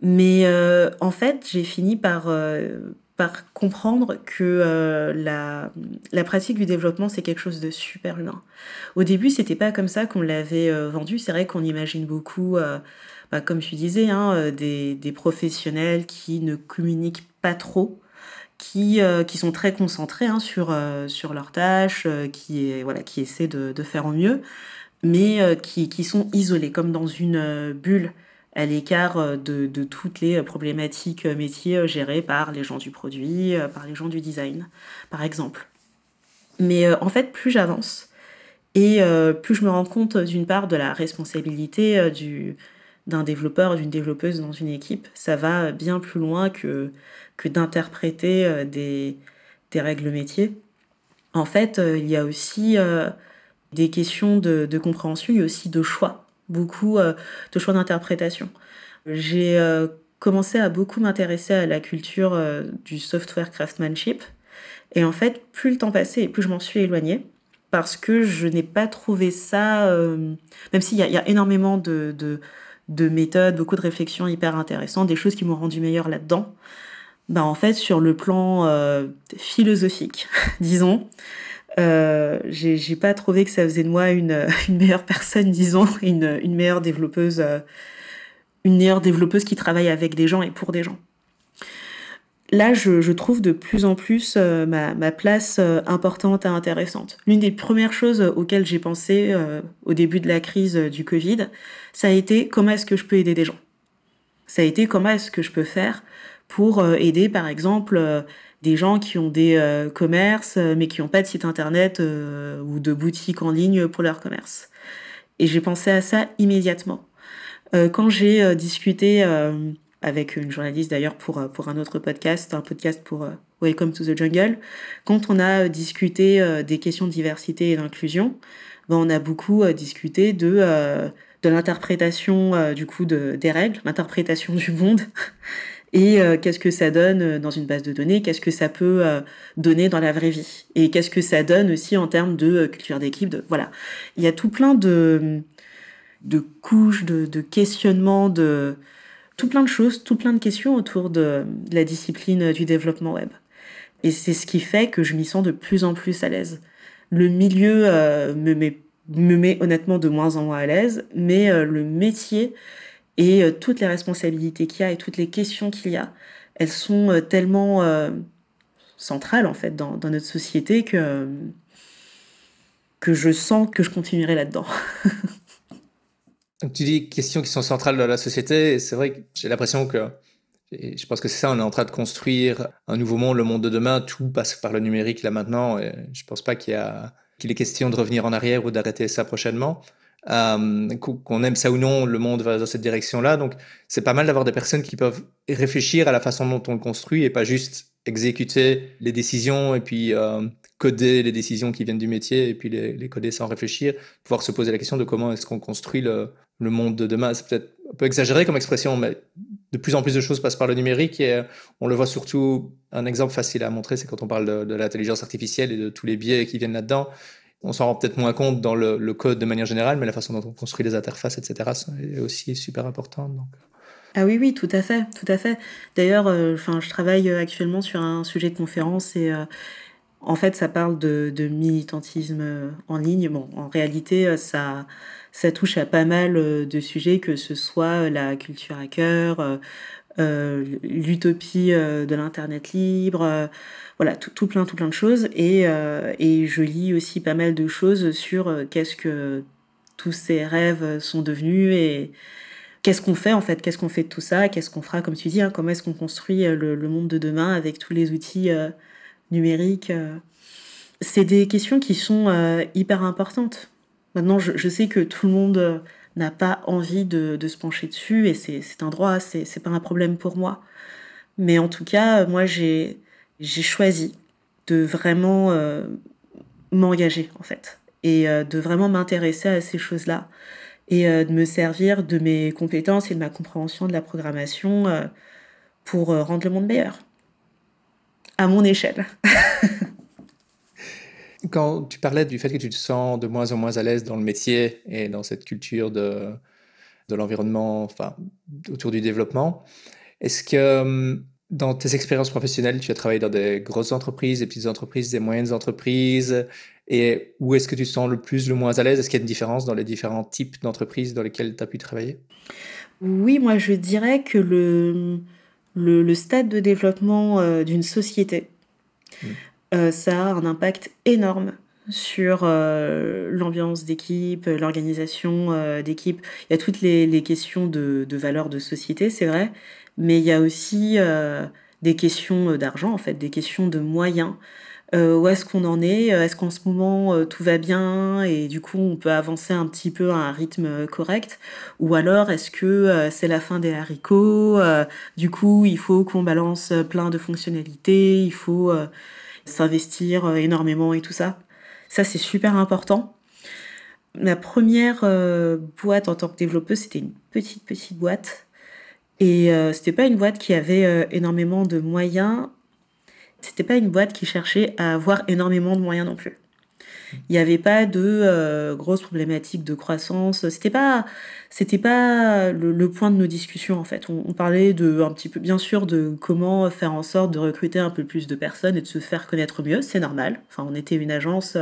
Mais euh, en fait, j'ai fini par, euh, par comprendre que euh, la, la, pratique du développement, c'est quelque chose de super humain. Au début, c'était pas comme ça qu'on l'avait vendu. C'est vrai qu'on imagine beaucoup, bah, comme tu disais, hein, des, des, professionnels qui ne communiquent pas trop. Qui, qui sont très concentrés hein, sur, sur leurs tâches, qui, voilà, qui essaient de, de faire au mieux, mais qui, qui sont isolés, comme dans une bulle à l'écart euh, de, toutes les problématiques euh, métiers euh, gérées par les gens du produit, par les gens du design, par exemple. Mais en fait, plus j'avance, et plus je me rends compte d'une part de la responsabilité du, d'un développeur, d'une développeuse dans une équipe, ça va bien plus loin que, que d'interpréter des, des règles métiers. En fait, il y a aussi des questions de, compréhension, il y a aussi de choix beaucoup euh, de choix d'interprétation. J'ai euh, commencé à beaucoup m'intéresser à la culture euh, du software craftsmanship. Et en fait, plus le temps passait plus je m'en suis éloignée parce que je n'ai pas trouvé ça, même s'il y, y, a énormément de, de, méthodes, beaucoup de réflexions hyper intéressantes, des choses qui m'ont rendu meilleure là-dedans. Bah en fait, sur le plan philosophique, disons, euh, j'ai pas trouvé que ça faisait de moi une, meilleure personne, disons, une, meilleure développeuse, euh, une meilleure développeuse qui travaille avec des gens et pour des gens. Là, je, trouve de plus en plus euh, ma, ma, place euh, importante et intéressante. L'une des premières choses auxquelles j'ai pensé au début de la crise du Covid, ça a été comment est-ce que je peux aider des gens? Ça a été comment est-ce que je peux faire pour aider, par exemple, des gens qui ont des euh, commerces, euh, mais qui n'ont pas de site internet euh, ou de boutique en ligne pour leur commerce. Et j'ai pensé à ça immédiatement. quand j'ai discuté avec une journaliste d'ailleurs pour, pour un autre podcast, un podcast pour Welcome to the Jungle, quand on a discuté des questions de diversité et d'inclusion, ben on a beaucoup discuté de, de l'interprétation du coup de, des règles, l'interprétation du monde et euh, qu'est-ce que ça donne euh, dans une base de données, qu'est-ce que ça peut euh, donner dans la vraie vie, et qu'est-ce que ça donne aussi en termes de culture d'équipe. Voilà, il y a tout plein de, couches, de, questionnements, de tout plein de choses, tout plein de questions autour de, la discipline du développement web. Et c'est ce qui fait que je m'y sens de plus en plus à l'aise. Le milieu me met honnêtement de moins en moins à l'aise, mais le métier et euh, toutes les responsabilités qu'il y a et toutes les questions qu'il y a, elles sont euh, tellement euh, centrales en fait dans, notre société que, que je sens que je continuerai là-dedans. Tu dis questions qui sont centrales dans la société, c'est vrai que j'ai l'impression que, je pense que c'est ça, on est en train de construire un nouveau monde, le monde de demain, tout passe par le numérique là maintenant, et je pense pas qu'il y a qu'il est question de revenir en arrière ou d'arrêter ça prochainement. Euh, qu'on aime ça ou non, le monde va dans cette direction-là. Donc, c'est pas mal d'avoir des personnes qui peuvent réfléchir à la façon dont on le construit et pas juste exécuter les décisions et puis euh, coder les décisions qui viennent du métier et puis les, coder sans réfléchir. Pouvoir se poser la question de comment est-ce qu'on construit le, monde de demain. C'est peut-être un peu exagéré comme expression, mais de plus en plus de choses passent par le numérique et euh, on le voit surtout. Un exemple facile à montrer, c'est quand on parle de l'intelligence artificielle et de tous les biais qui viennent là-dedans on s'en rend peut-être moins compte dans le, code de manière générale, mais la façon dont on construit les interfaces, etc., est aussi super importante. Ah oui, oui, tout à fait, tout à fait. D'ailleurs, euh, je travaille actuellement sur un sujet de conférence et euh, en fait, ça parle de, militantisme euh, en ligne. Bon, en réalité, ça, ça touche à pas mal de sujets, que ce soit la culture hacker, l'utopie de l'internet libre voilà, tout, plein, tout plein de choses. Et, euh, et je lis aussi pas mal de choses sur euh, qu'est-ce que tous ces rêves sont devenus et qu'est-ce qu'on fait en fait Qu'est-ce qu'on fait de tout ça Qu'est-ce qu'on fera, comme tu dis hein, Comment est-ce qu'on construit le, monde de demain avec tous les outils numériques C'est des questions qui sont hyper importantes. Maintenant, je, sais que tout le monde n'a pas envie de, se pencher dessus et c'est un droit, c'est pas un problème pour moi. Mais en tout cas, moi, j'ai choisi de vraiment euh, m'engager, en fait, et euh, de vraiment m'intéresser à ces choses-là, et euh, de me servir de mes compétences et de ma compréhension de la programmation pour rendre le monde meilleur, à mon échelle. Quand tu parlais du fait que tu te sens de moins en moins à l'aise dans le métier et dans cette culture de, de l'environnement, enfin, autour du développement, est-ce que hum, dans tes expériences professionnelles, tu as travaillé dans des grosses entreprises, des petites entreprises, des moyennes entreprises, et où est-ce que tu te sens le plus, le moins à l'aise? Est-ce qu'il y a une différence dans les différents types d'entreprises dans lesquelles tu as pu travailler? Oui, moi je dirais que le, le, stade de développement euh, d'une société, mmh. Euh, ça a un impact énorme sur euh, l'ambiance d'équipe, l'organisation d'équipe. Il y a toutes les, questions de, de valeur de société, c'est vrai, mais il y a aussi euh, des questions euh, d'argent, en fait, des questions de moyens. Euh, où est-ce qu'on en est? Est-ce qu'en ce moment tout va bien et du coup on peut avancer un petit peu à un rythme correct? Ou alors est-ce que c'est la fin des haricots Du coup il faut qu'on balance plein de fonctionnalités, il faut s'investir énormément et tout ça. Ça c'est super important. Ma première boîte en tant que développeuse c'était une petite petite boîte et euh, c'était pas une boîte qui avait euh, énormément de moyens. C'était pas une boîte qui cherchait à avoir énormément de moyens non plus. Il n'y avait pas de euh, grosses problématiques de croissance. C'était pas, c'était pas le, point de nos discussions en fait. On, parlait de un petit peu, bien sûr, de comment faire en sorte de recruter un peu plus de personnes et de se faire connaître mieux. C'est normal. Enfin, on était une agence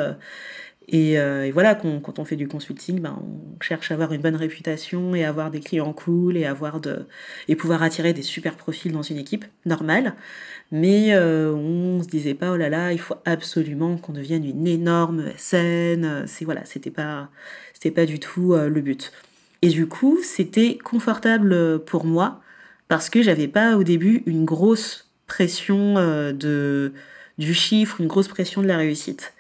euh, et, voilà, quand, on fait du consulting, ben, on cherche à avoir une bonne réputation et avoir des clients cool et avoir de et pouvoir attirer des super profils dans une équipe normale. Mais euh, on se disait pas oh là là, il faut absolument qu'on devienne une énorme scène. C'est voilà, c'était pas pas du tout euh, le but. Et du coup, c'était confortable pour moi parce que j'avais pas au début une grosse pression de du chiffre, une grosse pression de la réussite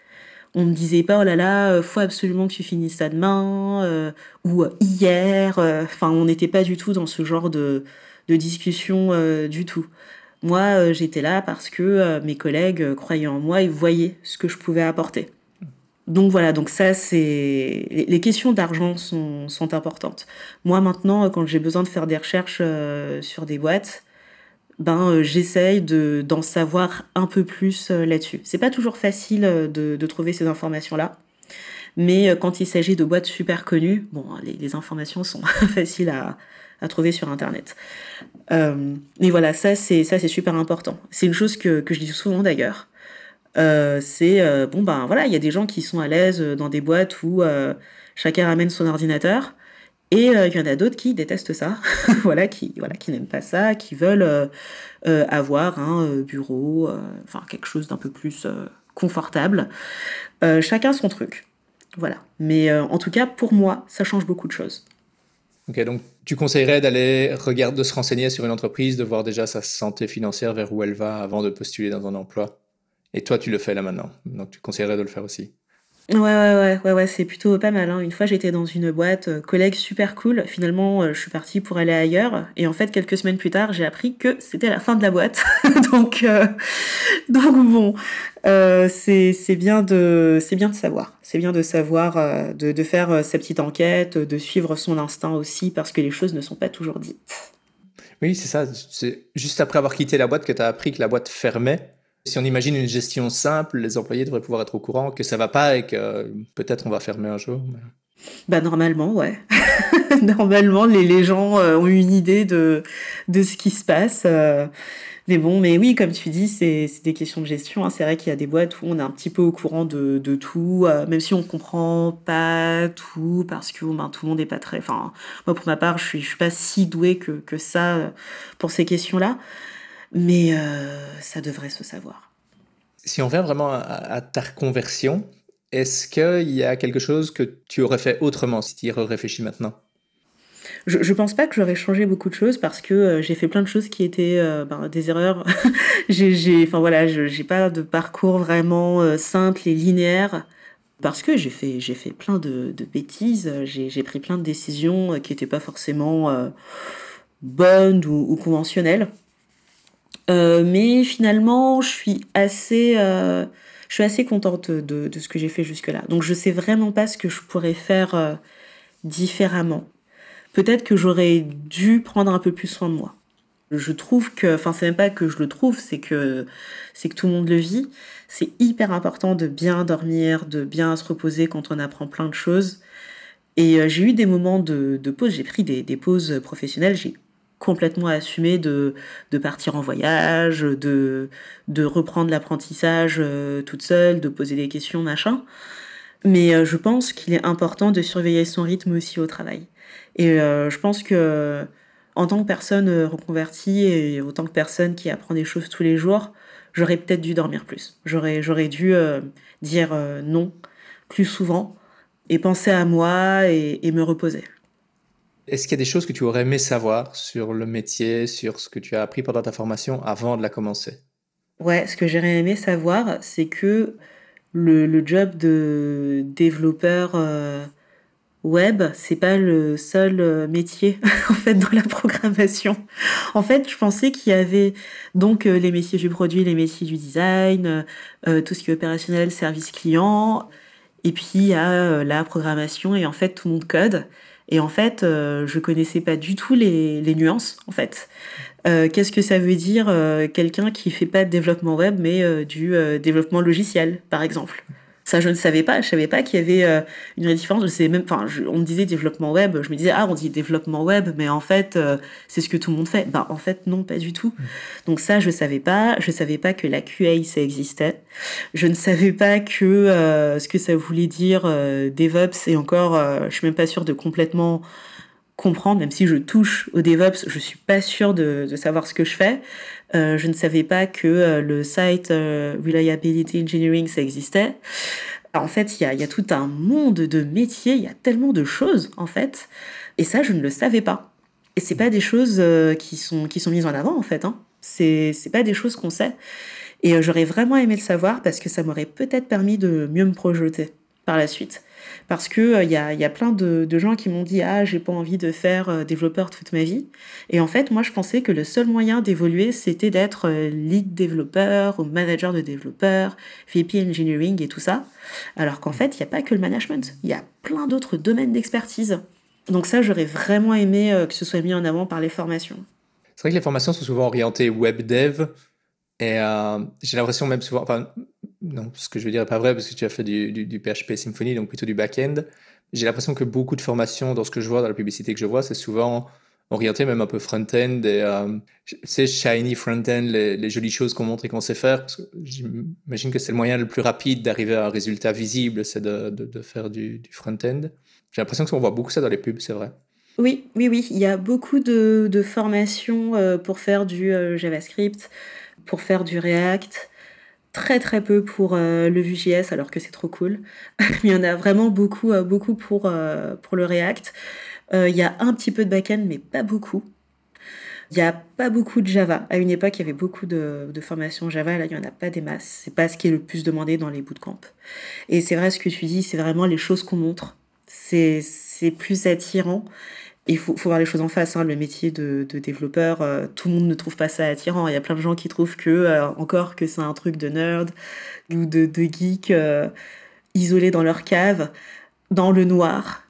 on me disait pas oh là là euh, faut absolument que tu finisses ça demain euh, ou euh, hier enfin on n'était pas du tout dans ce genre de, de discussion du tout. Moi j'étais là parce que mes collègues croyaient en moi et voyaient ce que je pouvais apporter. Donc voilà donc ça c'est les questions d'argent sont, sont importantes. Moi maintenant quand j'ai besoin de faire des recherches sur des boîtes ben euh, j'essaye de d'en savoir un peu plus euh, là-dessus. C'est pas toujours facile euh, de, de trouver ces informations-là, mais quand il s'agit de boîtes super connues, bon, les, informations sont faciles à, à, trouver sur Internet. Euh, mais voilà, ça c'est ça c'est super important. C'est une chose que, que je dis souvent d'ailleurs. C'est bon ben voilà, il y a des gens qui sont à l'aise dans des boîtes où chacun ramène son ordinateur. Et euh, il y en a d'autres qui détestent ça, voilà, qui voilà, qui n'aiment pas ça, qui veulent euh, euh, avoir un bureau, enfin quelque chose d'un peu plus confortable. chacun son truc, voilà. Mais en tout cas, pour moi, ça change beaucoup de choses. Ok, donc tu conseillerais d'aller regarder, de se renseigner sur une entreprise, de voir déjà sa santé financière vers où elle va avant de postuler dans un emploi? Et toi, tu le fais là maintenant, donc tu conseillerais de le faire aussi. Ouais, ouais, ouais, ouais, c'est plutôt pas mal. Hein. Une fois, j'étais dans une boîte, euh, collègue super cool. Finalement, euh, je suis partie pour aller ailleurs. Et en fait, quelques semaines plus tard, j'ai appris que c'était la fin de la boîte. donc, euh, donc bon, c'est bien de c'est bien de savoir. C'est bien de savoir, de, de faire sa petite enquête, de suivre son instinct aussi, parce que les choses ne sont pas toujours dites. Oui, c'est ça. C'est juste après avoir quitté la boîte que tu as appris que la boîte fermait. Si on imagine une gestion simple, les employés devraient pouvoir être au courant que ça va pas et que peut-être on va fermer un jour. Bah normalement, ouais. normalement, les, les gens euh, ont une idée de, de ce qui se passe. Euh. mais bon, mais oui, comme tu dis, c'est des questions de gestion. Hein. C'est vrai qu'il y a des boîtes où on est un petit peu au courant de, de tout, euh, même si on comprend pas tout, parce que ben, tout le monde n'est pas très... Enfin, moi, pour ma part, je suis, je suis pas si douée que, que ça pour ces questions-là mais euh, ça devrait se savoir. Si on vient vraiment à, ta reconversion, Est-ce qu'il y a quelque chose que tu aurais fait autrement si tu y réfléchis maintenant? Je, je pense pas que j'aurais changé beaucoup de choses parce que euh, j'ai fait plein de choses qui étaient euh, ben, des erreurs. j'ai, enfin voilà, j'ai pas de parcours vraiment euh, simple et linéaire parce que j'ai fait, j'ai fait plein de, de bêtises. J'ai, pris plein de décisions qui n'étaient pas forcément bonnes ou, ou conventionnelles. Mais finalement, je suis assez, je suis assez contente de, de ce que j'ai fait jusque-là. Donc je sais vraiment pas ce que je pourrais faire différemment peut-être que j'aurais dû prendre un peu plus soin de moi. Je trouve que, enfin c'est même pas que je le trouve, c'est que c'est que tout le monde le vit. C'est hyper important de bien dormir, de bien se reposer quand on apprend plein de choses. Et euh, j'ai eu des moments de, pause, j'ai pris des, pauses professionnelles, complètement assumé de, de partir en voyage, de, de reprendre l'apprentissage euh, toute seule, de poser des questions, machin. Mais euh, je pense qu'il est important de surveiller son rythme aussi au travail. Et euh, je pense que en tant que personne reconvertie et en tant que personne qui apprend des choses tous les jours, j'aurais peut-être dû dormir plus. J'aurais, j'aurais dû dire non plus souvent et penser à moi et me reposer. Est-ce qu'il y a des choses que tu aurais aimé savoir sur le métier, sur ce que tu as appris pendant ta formation avant de la commencer? Ouais, ce que j'aurais aimé savoir, c'est que le, job de développeur web, c'est pas le seul euh, métier en fait dans la programmation. En fait, je pensais qu'il y avait donc euh, les métiers du produit, les métiers du design, euh, tout ce qui est opérationnel, service client, et puis il y a la programmation et en fait tout le monde code. Et en fait, je connaissais pas du tout les, nuances en fait. Qu'est-ce que ça veut dire quelqu'un qui fait pas de développement web mais du développement logiciel, par exemple? Ça, je ne savais pas. Je savais pas qu'il y avait euh, une vraie différence. Je sais même, enfin, on me disait développement web. Je me disais, ah, on dit développement web, mais en fait, euh, c'est ce que tout le monde fait. Ben, en fait, non, pas du tout. Mm. Donc ça, je savais pas. Je savais pas que la QA, ça existait. Je ne savais pas que euh, ce que ça voulait dire DevOps. Et encore, je suis même pas sûre de complètement comprendre, même si je touche au DevOps, je suis pas sûre de, de savoir ce que je fais. Euh, je ne savais pas que euh, le site euh, Reliability Engineering, ça existait. En fait, il y a, tout un monde de métiers, il y a tellement de choses, en fait. Et ça, je ne le savais pas. Et c'est pas des choses qui, sont, qui sont mises en avant, en fait. Hein. C'est pas des choses qu'on sait. Et j'aurais vraiment aimé le savoir parce que ça m'aurait peut-être permis de mieux me projeter par la suite. Parce que il euh, y, a, plein de, gens qui m'ont dit ah j'ai pas envie de faire euh, développeur toute ma vie. Et en fait moi je pensais que le seul moyen d'évoluer c'était d'être euh, lead développeur ou manager de développeur, VP engineering et tout ça. Alors qu'en fait il n'y a pas que le management, il y a plein d'autres domaines d'expertise. Donc ça j'aurais vraiment aimé que ce soit mis en avant par les formations. C'est vrai que les formations sont souvent orientées web dev. Et j'ai l'impression même souvent, non, ce que je veux dire n'est pas vrai parce que tu as fait du, PHP Symfony, donc plutôt du back-end. J'ai l'impression que beaucoup de formations, dans ce que je vois, dans la publicité que je vois, c'est souvent orienté même un peu front-end et euh, c'est shiny front-end, les, jolies choses qu'on montre et qu'on sait faire. J'imagine que c'est le moyen le plus rapide d'arriver à un résultat visible, c'est de, faire du, front-end. J'ai l'impression qu'on voit beaucoup ça dans les pubs, c'est vrai. Oui, oui, oui. Il y a beaucoup de, formations euh, pour faire du euh, JavaScript, pour faire du React, très très peu pour euh, le Vue.js alors que c'est trop cool. il y en a vraiment beaucoup, euh, beaucoup pour, euh, pour le React. Il y a un petit peu de backend mais pas beaucoup. Il n'y a pas beaucoup de Java. À une époque, il y avait beaucoup de, de formations Java. Là, il n'y en a pas des masses. C'est pas ce qui est le plus demandé dans les bootcamps. Et c'est vrai ce que tu dis, c'est vraiment les choses qu'on montre. C'est plus attirant il faut, voir les choses en face. Hein. Le métier de, de développeur, euh, tout le monde ne trouve pas ça attirant. Il y a plein de gens qui trouvent que, euh, encore, que c'est un truc de nerd ou de, de geek euh, isolé dans leur cave, dans le noir.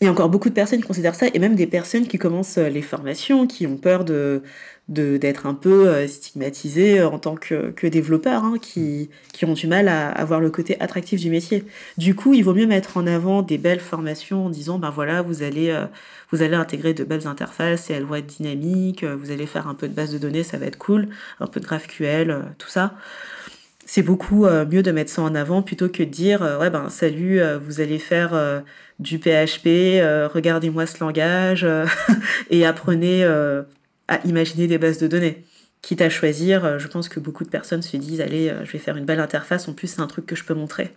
Il y a encore beaucoup de personnes qui considèrent ça, et même des personnes qui commencent les formations, qui ont peur de, d'être un peu euh, stigmatisés euh, en tant que, que développeurs, hein, qui, qui ont du mal à avoir le côté attractif du métier. Du coup, il vaut mieux mettre en avant des belles formations en disant, ben voilà, vous allez, euh, vous allez intégrer de belles interfaces et elles vont être dynamiques, vous allez faire un peu de base de données, ça va être cool, un peu de GraphQL, tout ça. C'est beaucoup mieux de mettre ça en avant plutôt que de dire, ouais ben salut, vous allez faire du PHP, regardez-moi ce langage et apprenez à imaginer des bases de données. quitte à choisir, je pense que beaucoup de personnes se disent allez, je vais faire une belle interface. En plus, c'est un truc que je peux montrer.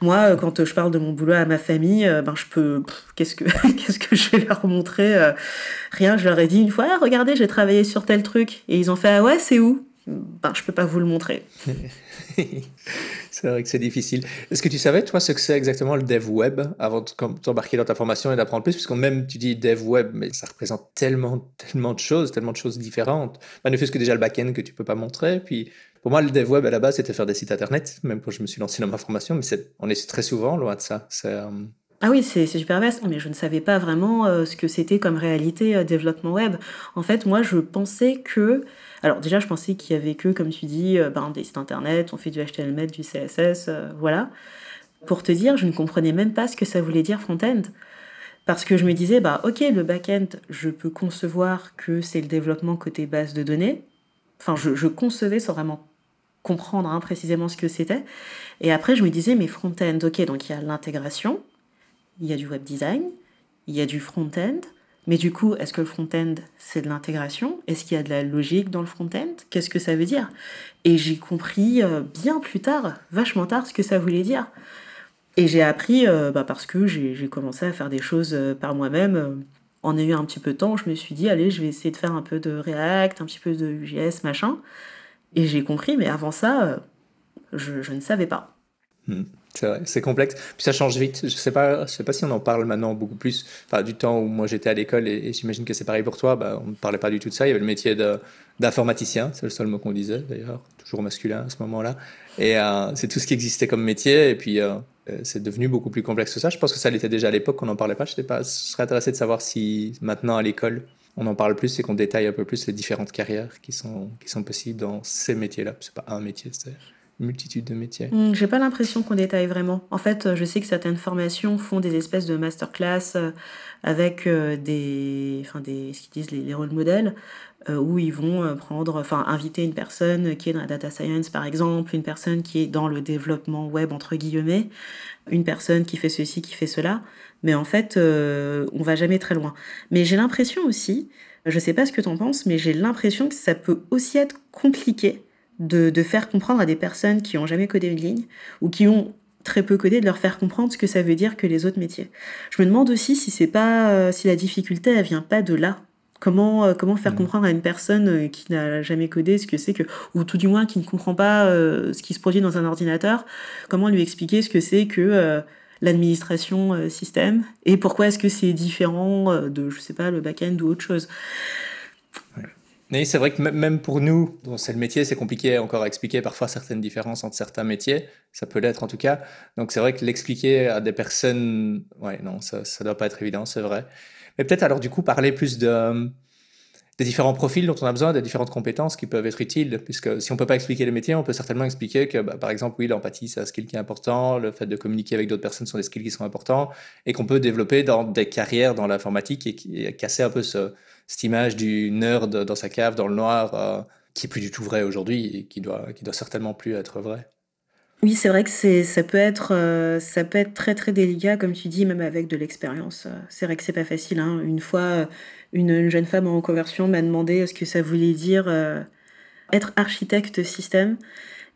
Moi, quand je parle de mon boulot à ma famille, ben je peux. Qu'est-ce que qu'est-ce que je vais leur montrer Rien. Je leur ai dit une fois, ah, regardez, j'ai travaillé sur tel truc, et ils ont fait ah ouais, c'est où? Ben, je peux pas vous le montrer. c'est vrai que c'est difficile. Est-ce que tu savais, toi, ce que c'est exactement le dev web avant de t'embarquer dans ta formation et d'apprendre plus? Puisqu'on même tu dis dev web, mais ça représente tellement, tellement de choses, tellement de choses différentes. Ben, ne fût-ce que déjà le back-end que tu peux pas montrer. Puis pour moi, le dev web à la base, c'était faire des sites internet, même quand je me suis lancé dans ma formation, mais on est très souvent loin de ça. Euh, ah oui, c'est super vaste, mais je ne savais pas vraiment euh, ce que c'était comme réalité euh, développement web. En fait, moi, je pensais que alors déjà, je pensais qu'il y avait que, comme tu dis, euh, ben, des sites internet, on fait du HTML, du CSS, voilà. Pour te dire, je ne comprenais même pas ce que ça voulait dire front-end. Parce que je me disais, bah ok, le back-end, je peux concevoir que c'est le développement côté base de données. Enfin, je, concevais sans vraiment comprendre hein, précisément ce que c'était. Et après, je me disais, mais front-end, ok, donc il y a l'intégration, il y a du web design, il y a du front-end, mais du coup, est-ce que le front-end, c'est de l'intégration? Est-ce qu'il y a de la logique dans le front-end? Qu'est-ce que ça veut dire? Et j'ai compris euh, bien plus tard, vachement tard, ce que ça voulait dire. Et j'ai appris, euh, bah, parce que j'ai commencé à faire des choses euh, par moi-même. En ayant un petit peu de temps, je me suis dit, allez, je vais essayer de faire un peu de React, un petit peu de UJS, machin. Et j'ai compris, mais avant ça, je, ne savais pas. Hmm. C'est complexe. Puis ça change vite. Je sais sais pas si on en parle maintenant beaucoup plus. Enfin, du temps où moi j'étais à l'école et, j'imagine que c'est pareil pour toi. Bah, on ne parlait pas du tout de ça. Il y avait le métier d'informaticien. C'est le seul mot qu'on disait d'ailleurs, toujours masculin à ce moment-là. Et euh, c'est tout ce qui existait comme métier. Et puis euh, euh, c'est devenu beaucoup plus complexe que ça. Je pense que ça l'était déjà à l'époque. On n'en parlait pas. Je sais pas. Je serais intéressé de savoir si maintenant à l'école on en parle plus et qu'on détaille un peu plus les différentes carrières qui sont qui sont possibles dans ces métiers-là. C'est pas un métier, c'est multitude de métiers hmm, J'ai pas l'impression qu'on détaille vraiment. En fait, je sais que certaines formations font des espèces de masterclass euh, avec euh, des, enfin des, ce qu'ils disent les, rôles modèles, euh, où ils vont prendre, enfin inviter une personne qui est dans la data science par exemple, une personne qui est dans le développement web entre guillemets, une personne qui fait ceci, qui fait cela. Mais en fait, on va jamais très loin. Mais j'ai l'impression aussi, je sais pas ce que tu en penses, mais j'ai l'impression que ça peut aussi être compliqué de, faire comprendre à des personnes qui ont jamais codé une ligne ou qui ont très peu codé, de leur faire comprendre ce que ça veut dire que les autres métiers. Je me demande aussi si c'est pas euh, si la difficulté elle vient pas de là. Comment euh, comment faire mmh. comprendre à une personne euh, qui n'a jamais codé ce que c'est que ou tout du moins qui ne comprend pas ce qui se produit dans un ordinateur, comment lui expliquer ce que c'est que l'administration système et pourquoi est-ce que c'est différent de je sais pas le back-end ou autre chose. Oui, c'est vrai que même pour nous, c'est le métier, c'est compliqué encore à expliquer parfois certaines différences entre certains métiers. Ça peut l'être en tout cas. Donc c'est vrai que l'expliquer à des personnes, ouais, non, ça ne doit pas être évident, c'est vrai. Mais peut-être alors du coup parler plus de, des différents profils dont on a besoin, des différentes compétences qui peuvent être utiles. Puisque si on ne peut pas expliquer les métiers, on peut certainement expliquer que, bah, par exemple, oui, l'empathie, c'est un skill qui est important, le fait de communiquer avec d'autres personnes sont des skills qui sont importants, et qu'on peut développer dans des carrières dans l'informatique et casser un peu ce cette image du nerd dans sa cave, dans le noir, euh, qui est plus du tout vrai aujourd'hui et qui doit, qui doit certainement plus être vrai. Oui, c'est vrai que c'est, ça peut être, euh, ça peut être très très délicat, comme tu dis, même avec de l'expérience. C'est vrai que c'est pas facile. Hein. Une fois, une, jeune femme en reconversion m'a demandé ce que ça voulait dire euh, être architecte système.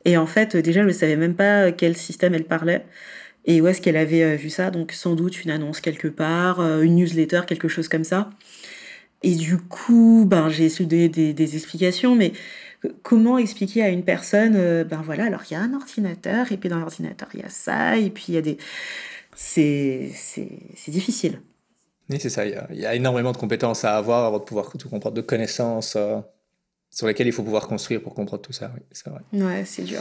Et en fait, déjà, je ne savais même pas quel système elle parlait et où est-ce qu'elle avait vu ça. Donc, sans doute une annonce quelque part, une newsletter, quelque chose comme ça. Et du coup, ben, j'ai essayé de donner des, explications, mais comment expliquer à une personne, euh, ben voilà, alors il y a un ordinateur, et puis dans l'ordinateur, il y a ça, et puis il y a des... C'est difficile. Oui, c'est ça. Il y, a, énormément de compétences à avoir avant de pouvoir tout comprendre, de connaissances euh, sur lesquelles il faut pouvoir construire pour comprendre tout ça. Oui, c'est vrai. Ouais, c'est dur.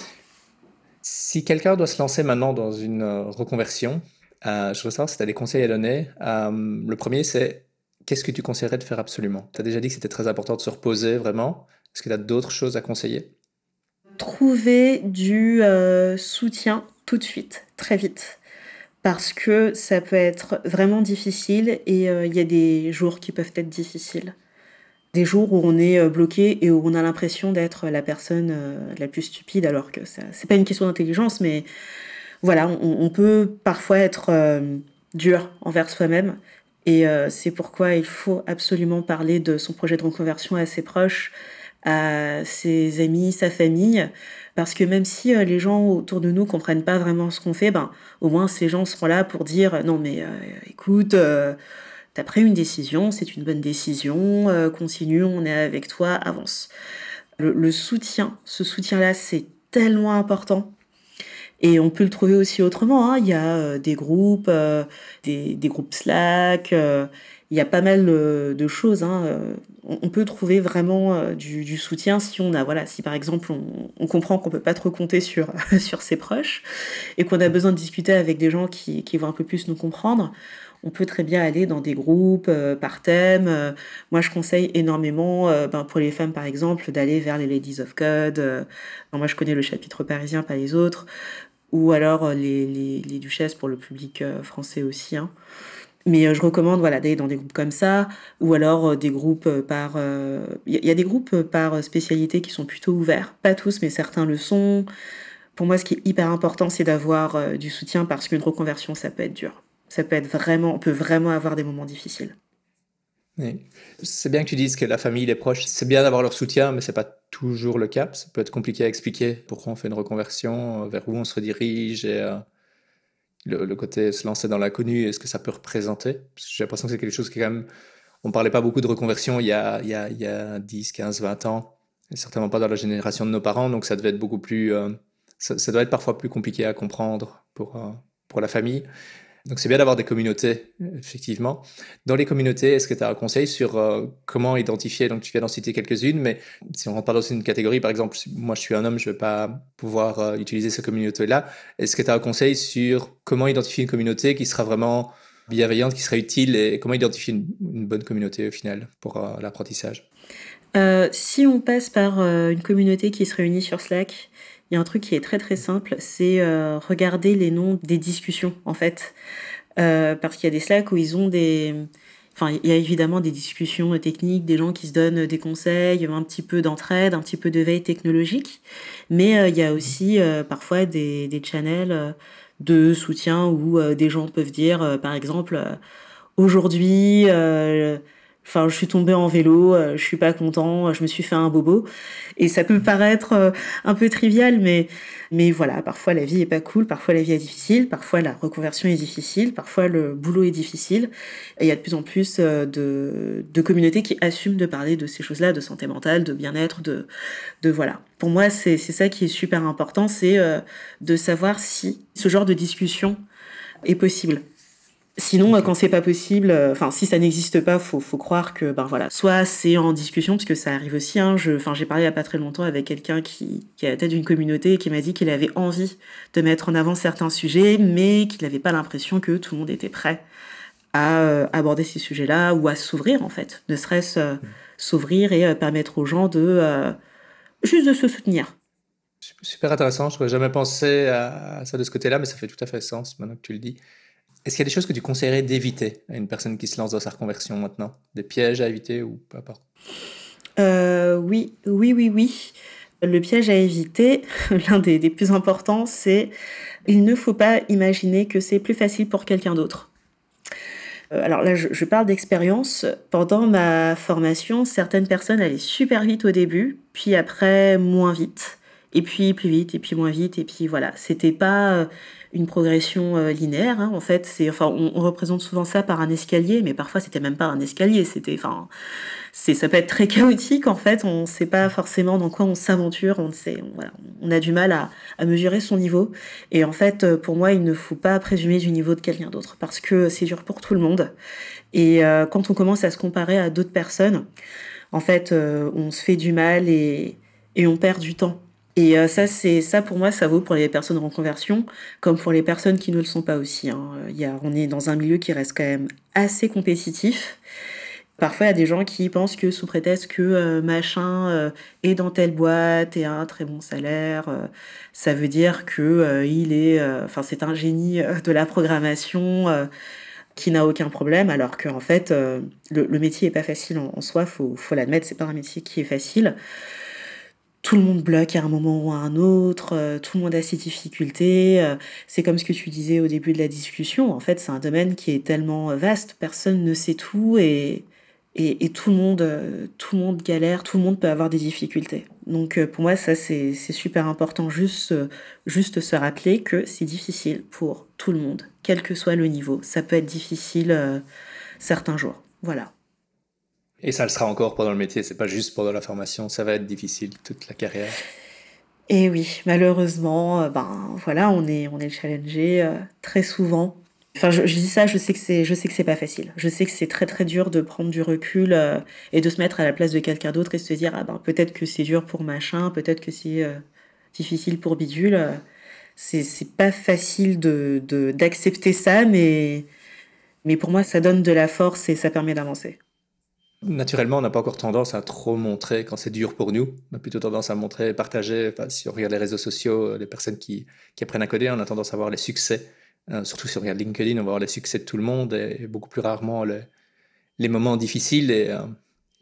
Si quelqu'un doit se lancer maintenant dans une euh, reconversion, je veux savoir si tu as des conseils à donner. le premier, c'est qu'est-ce que tu conseillerais de faire absolument? Tu as déjà dit que c'était très important de se reposer vraiment? Est-ce que tu as d'autres choses à conseiller? Trouver du euh, soutien tout de suite, très vite. Parce que ça peut être vraiment difficile et euh, il y a des jours qui peuvent être difficiles. Des jours où on est euh, bloqué et où on a l'impression d'être la personne la plus stupide, alors que c'est pas une question d'intelligence, mais voilà, on, peut parfois être dur envers soi-même et euh, c'est pourquoi il faut absolument parler de son projet de reconversion à ses proches, à ses amis, sa famille, parce que même si euh, les gens autour de nous comprennent pas vraiment ce qu'on fait, ben au moins ces gens seront là pour dire non mais euh, écoute, euh, tu as pris une décision, c'est une bonne décision, continue, on est avec toi, avance. Le, soutien, ce soutien-là, c'est tellement important. Et on peut le trouver aussi autrement. Hein. Il y a des groupes, des, des, groupes Slack il y a pas mal euh, de choses. Hein. Euh, on peut trouver vraiment euh, du, soutien si on a, voilà, si par exemple on, comprend qu'on peut pas trop compter sur, sur ses proches et qu'on a besoin de discuter avec des gens qui, qui vont un peu plus nous comprendre. On peut très bien aller dans des groupes par thème. moi, je conseille énormément, ben, pour les femmes par exemple, d'aller vers les Ladies of Code. moi, je connais le chapitre parisien, pas les autres. Ou alors les, les, duchesses pour le public français aussi. Hein. Mais euh, je recommande voilà, d'aller dans des groupes comme ça, ou alors euh, des groupes euh, par... Il y, a des groupes par spécialité qui sont plutôt ouverts. Pas tous, mais certains le sont. Pour moi, ce qui est hyper important, c'est d'avoir du soutien parce qu'une reconversion, ça peut être dur. Ça peut être vraiment... On peut vraiment avoir des moments difficiles. C'est bien que tu dises que la famille, les proches, c'est bien d'avoir leur soutien, mais c'est pas toujours le cas. Ça peut être compliqué à expliquer pourquoi on fait une reconversion, vers où on se redirige et le, côté se lancer dans l'inconnu et ce que ça peut représenter. J'ai l'impression que c'est quelque chose qui quand même... On parlait pas beaucoup de reconversion il y a, il y a, il y a 10, 15, 20 ans, et certainement pas dans la génération de nos parents, donc ça devait être beaucoup plus... Euh, ça, doit être parfois plus compliqué à comprendre pour, euh, pour la famille. Donc c'est bien d'avoir des communautés, effectivement. Dans les communautés, est-ce que tu as un conseil sur euh, comment identifier? Donc tu viens d'en citer quelques-unes, mais si on pas dans une catégorie, par exemple, moi je suis un homme, je ne vais pas pouvoir euh, utiliser ces communautés-là. Est-ce que tu as un conseil sur comment identifier une communauté qui sera vraiment bienveillante, qui sera utile, et comment identifier une, bonne communauté au final pour euh, l'apprentissage? Si on passe par une communauté qui se réunit sur Slack, il y a un truc qui est très très simple, c'est euh, regarder les noms des discussions en fait. Euh, parce qu'il y a des Slack où ils ont des... Enfin, il y a évidemment des discussions techniques, des gens qui se donnent des conseils, un petit peu d'entraide, un petit peu de veille technologique. Mais euh, il y a aussi parfois des, des channels de soutien où des gens peuvent dire, par exemple, aujourd'hui Enfin, je suis tombée en vélo, euh, je suis pas content, je me suis fait un bobo. Et ça peut paraître euh, un peu trivial, mais, mais voilà, parfois la vie est pas cool, parfois la vie est difficile, parfois la reconversion est difficile, parfois le boulot est difficile. Et il y a de plus en plus euh, de, de communautés qui assument de parler de ces choses-là, de santé mentale, de bien-être, de, de voilà. Pour moi, c'est ça qui est super important, c'est de savoir si ce genre de discussion est possible. Sinon, euh, quand c'est pas possible, euh, enfin si ça n'existe pas, faut faut croire que ben voilà, soit c'est en discussion parce que ça arrive aussi. Hein, je, enfin j'ai parlé il y a pas très longtemps avec quelqu'un qui qui a la tête d'une communauté et qui m'a dit qu'il avait envie de mettre en avant certains sujets, mais qu'il n'avait pas l'impression que tout le monde était prêt à euh, aborder ces sujets-là ou à s'ouvrir en fait, ne serait-ce mm. s'ouvrir et permettre aux gens de juste de se soutenir. Super intéressant, je n'aurais jamais pensé à ça de ce côté-là, mais ça fait tout à fait sens maintenant que tu le dis. Est-ce qu'il y a des choses que tu conseillerais d'éviter à une personne qui se lance dans sa reconversion maintenant? Des pièges à éviter ou peu importe? Euh, Oui, oui, oui, oui. Le piège à éviter, l'un des, plus importants, c'est il ne faut pas imaginer que c'est plus facile pour quelqu'un d'autre. Euh, alors là, je, je parle d'expérience. Pendant ma formation, certaines personnes allaient super vite au début, puis après moins vite, et puis plus vite, et puis moins vite, et puis voilà. C'était pas euh, une progression euh, linéaire. Hein. En fait, c'est, enfin, on, représente souvent ça par un escalier, mais parfois c'était même pas un escalier. C'était, enfin, c'est, ça peut être très chaotique. En fait, on ne sait pas forcément dans quoi on s'aventure. On sait, voilà, on a du mal à, mesurer son niveau. Et en fait, euh, pour moi, il ne faut pas présumer du niveau de quelqu'un d'autre parce que c'est dur pour tout le monde. Et euh, quand on commence à se comparer à d'autres personnes, en fait, on se fait du mal et on perd du temps. Et euh, ça, c'est ça pour moi, ça vaut pour les personnes en conversion, comme pour les personnes qui ne le sont pas aussi. Hein. On est dans un milieu qui reste quand même assez compétitif. Parfois, il y a des gens qui pensent que sous prétexte que euh, machin euh, est dans telle boîte et a un très bon salaire, ça veut dire que il est, enfin, c'est un génie de la programmation qui n'a aucun problème, alors qu'en fait, le, métier est pas facile en, en soi. Faut, faut l'admettre, c'est pas un métier qui est facile tout le monde bloque à un moment ou à un autre, euh, tout le monde a ses difficultés. Euh, c'est comme ce que tu disais au début de la discussion. En fait, c'est un domaine qui est tellement vaste, personne ne sait tout et, Et, tout le monde, tout le monde galère, tout le monde peut avoir des difficultés. Donc pour moi, ça c'est super important, juste, juste se rappeler que c'est difficile pour tout le monde, quel que soit le niveau. Ça peut être difficile certains jours. Voilà. Et ça le sera encore pendant le métier, c'est pas juste pendant la formation, ça va être difficile toute la carrière. Et oui, malheureusement, euh, ben voilà, on est on est challengé euh, très souvent. Enfin, je, dis ça, je sais que c'est je sais que c'est pas facile. Je sais que c'est très très dur de prendre du recul euh, et de se mettre à la place de quelqu'un d'autre et se dire ah ben peut-être que c'est dur pour machin, peut-être que c'est difficile pour bidule. C'est c'est pas facile de d'accepter ça, mais mais pour moi ça donne de la force et ça permet d'avancer. Naturellement, on n'a pas encore tendance à trop montrer quand c'est dur pour nous. On a plutôt tendance à montrer, partager. si on regarde les réseaux sociaux, euh, les personnes qui, apprennent à coder, on a tendance à voir les succès. Euh, surtout si on regarde LinkedIn, on va voir les succès de tout le monde et, beaucoup plus rarement les, moments difficiles. Et euh,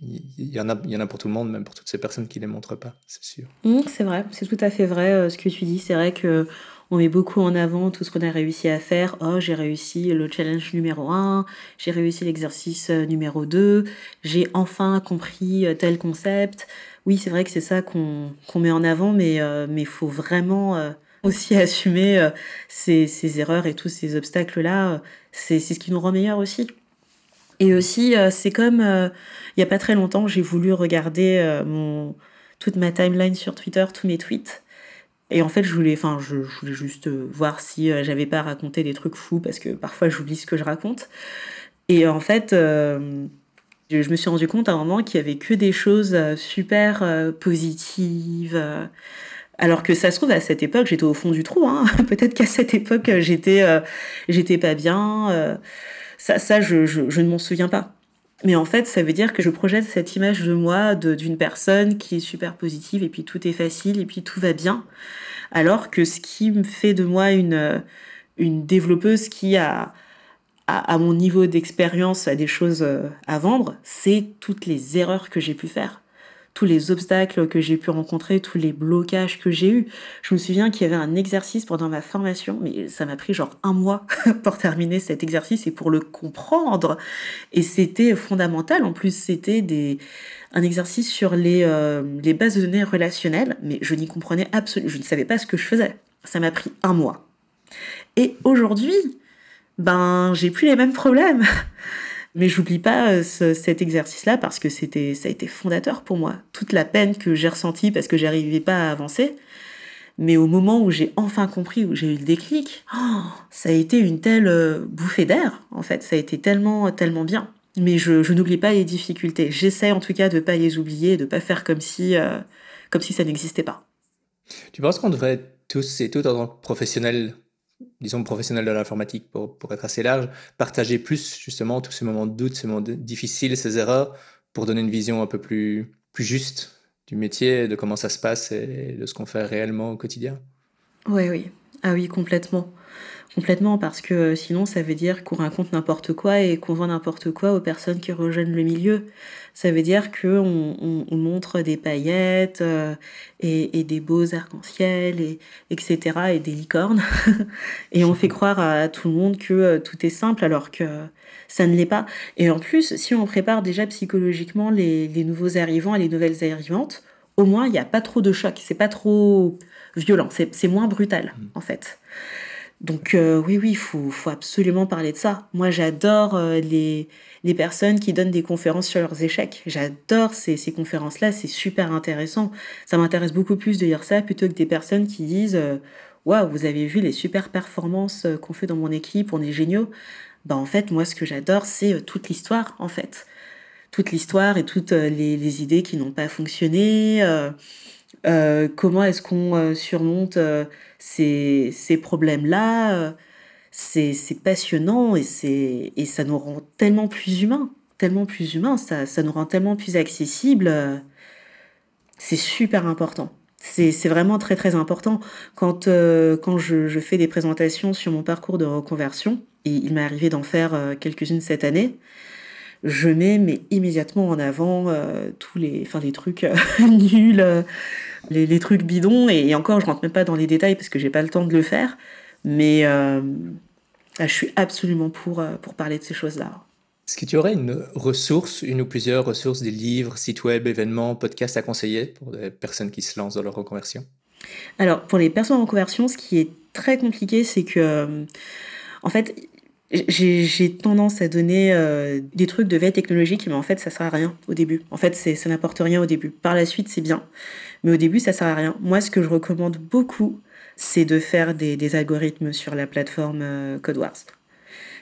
il y, en a, y en a pour tout le monde, même pour toutes ces personnes qui ne les montrent pas, c'est sûr. Mmh, c'est vrai, c'est tout à fait vrai ce que tu dis. C'est vrai que on met beaucoup en avant tout ce qu'on a réussi à faire. Oh, j'ai réussi le challenge numéro 1, j'ai réussi l'exercice euh, numéro 2, j'ai enfin compris euh, tel concept. Oui, c'est vrai que c'est ça qu'on met en avant, mais il euh, faut vraiment aussi assumer ces, erreurs et tous ces obstacles-là. C'est ce qui nous rend meilleurs aussi. Et aussi, c'est comme il n'y a pas très longtemps, j'ai voulu regarder mon, toute ma timeline sur Twitter, tous mes tweets. Et en fait, je voulais, enfin, je, voulais juste euh, voir si euh, j'avais pas raconté des trucs fous parce que parfois j'oublie ce que je raconte. Et en fait, euh, je me suis rendu compte à un moment qu'il y avait que des choses super positives. alors que ça se trouve à cette époque, j'étais au fond du trou. Hein. Peut-être qu'à cette époque, j'étais, j'étais pas bien. ça, ça, je, je, je ne m'en souviens pas. Mais en fait, ça veut dire que je projette cette image de moi, d'une personne qui est super positive, et puis tout est facile, et puis tout va bien. Alors que ce qui me fait de moi une, une développeuse qui a, à mon niveau d'expérience, a des choses euh, à vendre, c'est toutes les erreurs que j'ai pu faire tous les obstacles que j'ai pu rencontrer, tous les blocages que j'ai eus. Je me souviens qu'il y avait un exercice pendant ma formation, mais ça m'a pris genre un mois pour terminer cet exercice et pour le comprendre. Et c'était fondamental. En plus, c'était des un exercice sur les, euh, les bases de données relationnelles, mais je n'y comprenais absolument, je ne savais pas ce que je faisais. Ça m'a pris un mois. Et aujourd'hui, ben, j'ai plus les mêmes problèmes. Mais j'oublie pas euh, cet exercice-là parce que c'était, ça a été fondateur pour moi. Toute la peine que j'ai ressentie parce que j'arrivais pas à avancer. Mais au moment où j'ai enfin compris, où j'ai eu le déclic, oh, ça a été une telle euh, bouffée d'air, en fait. Ça a été tellement, tellement bien. Mais je, n'oublie pas les difficultés. J'essaie en tout cas de pas les oublier, de pas faire comme si, euh, comme si ça n'existait pas. Tu penses qu'on devrait tous et toutes en tant que professionnels disons, professionnel de l'informatique, pour, pour, être assez large, partager plus justement tous ces moments de doute, ces moments difficiles, ces erreurs, pour donner une vision un peu plus, plus juste du métier, de comment ça se passe et de ce qu'on fait réellement au quotidien. Oui, oui. Ah oui, complètement. Complètement, parce que euh, sinon, ça veut dire qu'on raconte n'importe quoi et qu'on vend n'importe quoi aux personnes qui rejoignent le milieu. Ça veut dire qu'on on, montre des paillettes euh, et, des beaux arcs-en-ciel, et, etc., et des licornes. et on fait croire à tout le monde que euh, tout est simple alors que ça ne l'est pas. Et en plus, si on prépare déjà psychologiquement les, les nouveaux arrivants et les nouvelles arrivantes, au moins, il n'y a pas trop de choc. C'est pas trop violent. C'est moins brutal, mmh. en fait. Donc euh, oui, oui, il faut, faut, absolument parler de ça. Moi, j'adore euh, les, les personnes qui donnent des conférences sur leurs échecs. J'adore ces, ces conférences-là, c'est super intéressant. Ça m'intéresse beaucoup plus de lire ça plutôt que des personnes qui disent euh, Waouh, vous avez vu les super performances qu'on fait dans mon équipe, on est géniaux. Bah, en fait, moi, ce que j'adore, c'est toute l'histoire, en fait. Toute l'histoire et toutes les, les idées qui n'ont pas fonctionné. Comment est-ce qu'on surmonte ces, ces problèmes-là. Euh, c'est passionnant et, et ça nous rend tellement plus humains, tellement plus humains, ça, ça nous rend tellement plus accessibles. Euh, c'est super important. C'est vraiment très très important. Quand, euh, quand je, je, fais des présentations sur mon parcours de reconversion, et il m'est arrivé d'en faire quelques-unes cette année, je mets mais immédiatement en avant tous les, enfin, les trucs nuls, les, trucs bidons, et, encore, je rentre même pas dans les détails parce que j'ai pas le temps de le faire, mais euh, je suis absolument pour, euh, pour parler de ces choses-là. Est-ce que tu aurais une ressource, une ou plusieurs ressources, des livres, sites web, événements, podcasts à conseiller pour des personnes qui se lancent dans leur reconversion? Alors, pour les personnes en reconversion, ce qui est très compliqué, c'est que, euh, en fait, j'ai tendance à donner euh, des trucs de veille technologique, mais en fait, ça sert à rien au début. En fait, ça n'apporte rien au début. Par la suite, c'est bien, mais au début, ça sert à rien. Moi, ce que je recommande beaucoup, c'est de faire des, algorithmes sur la plateforme euh, CodeWars.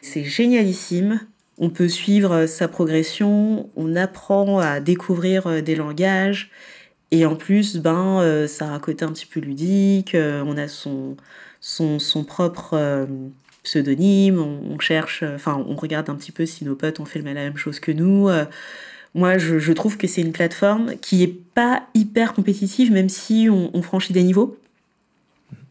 C'est génialissime. On peut suivre sa progression, on apprend à découvrir euh, des langages, et en plus, ben, ça a un côté un petit peu ludique. on a son, son, son propre pseudonyme, on, cherche, euh, enfin, on regarde un petit peu si nos potes ont fait la même chose que nous. Euh. moi, je, trouve que c'est une plateforme qui est pas hyper compétitive, même si on, franchit des niveaux.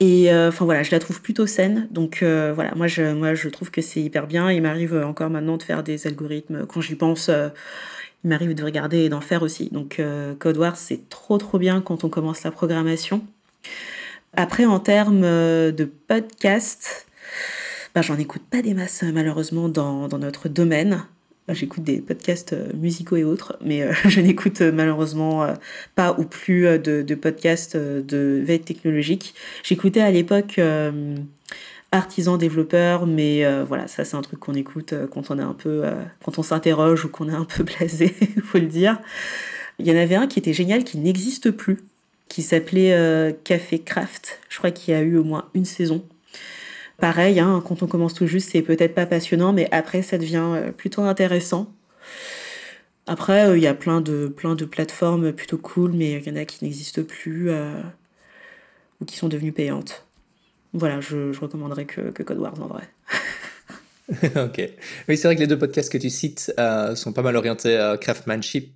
Et euh, enfin voilà, je la trouve plutôt saine. Donc voilà, moi je, moi je trouve que c'est hyper bien. Il m'arrive encore maintenant de faire des algorithmes. Quand j'y pense, il m'arrive de regarder et d'en faire aussi. Donc CodeWars, c'est trop trop bien quand on commence la programmation. Après, en termes de podcast, ben, j'en écoute pas des masses malheureusement dans, dans notre domaine. J'écoute des podcasts euh, musicaux et autres, mais euh, je n'écoute euh, malheureusement pas ou plus de, podcasts de veille technologique. J'écoutais à l'époque artisan développeur, mais voilà, ça c'est un truc qu'on écoute quand on est un peu, quand on s'interroge ou qu'on est un peu blasé, faut le dire. Il y en avait un qui était génial, qui n'existe plus, qui s'appelait Café Craft. Je crois qu'il y a eu au moins une saison. Pareil, hein, quand on commence tout juste, c'est peut-être pas passionnant, mais après, ça devient euh, plutôt intéressant. Après, euh, il y a plein de, plein de plateformes plutôt cool, mais il y en a qui n'existent plus euh, ou qui sont devenues payantes. Voilà, je, recommanderais que, que Code Wars en vrai. ok. Oui, c'est vrai que les deux podcasts que tu cites sont pas mal orientés à craftsmanship.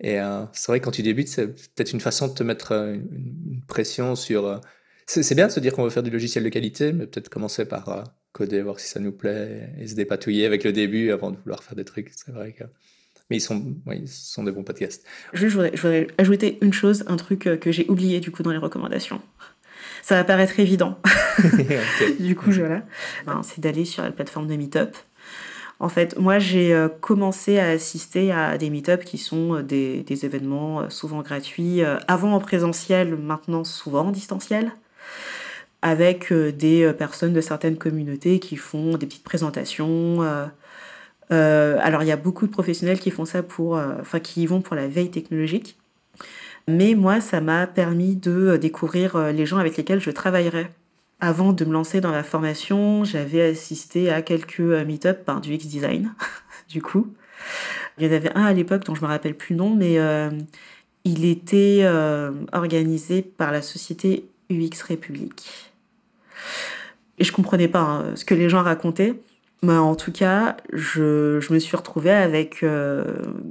Et c'est vrai que quand tu débutes, c'est peut-être une façon de te mettre une, pression sur c'est bien de se dire qu'on veut faire du logiciel de qualité, mais peut-être commencer par euh, coder, voir si ça nous plaît, et se dépatouiller avec le début avant de vouloir faire des trucs. C'est vrai que. Mais ils sont, ils sont des bons podcasts. je, voudrais, ajouter une chose, un truc euh, que j'ai oublié du coup dans les recommandations. Ça va paraître évident. du coup, voilà. Ben, c'est d'aller sur la plateforme de Meetup. En fait, moi, j'ai euh, commencé à assister à des meet qui sont des, des événements souvent gratuits, avant en présentiel, maintenant souvent en distanciel avec euh, des euh, personnes de certaines communautés qui font des petites présentations. Euh, alors il y a beaucoup de professionnels qui font ça pour, enfin qui y vont pour la veille technologique. Mais moi, ça m'a permis de découvrir les gens avec lesquels je travaillerai. Avant de me lancer dans la formation, j'avais assisté à quelques meet-up par du X-Design, du coup. Il y en avait un à l'époque dont je me rappelle plus le nom, mais il était organisé par la société UX République. Et je comprenais pas hein, ce que les gens racontaient. Mais en tout cas, je, je me suis retrouvée avec euh,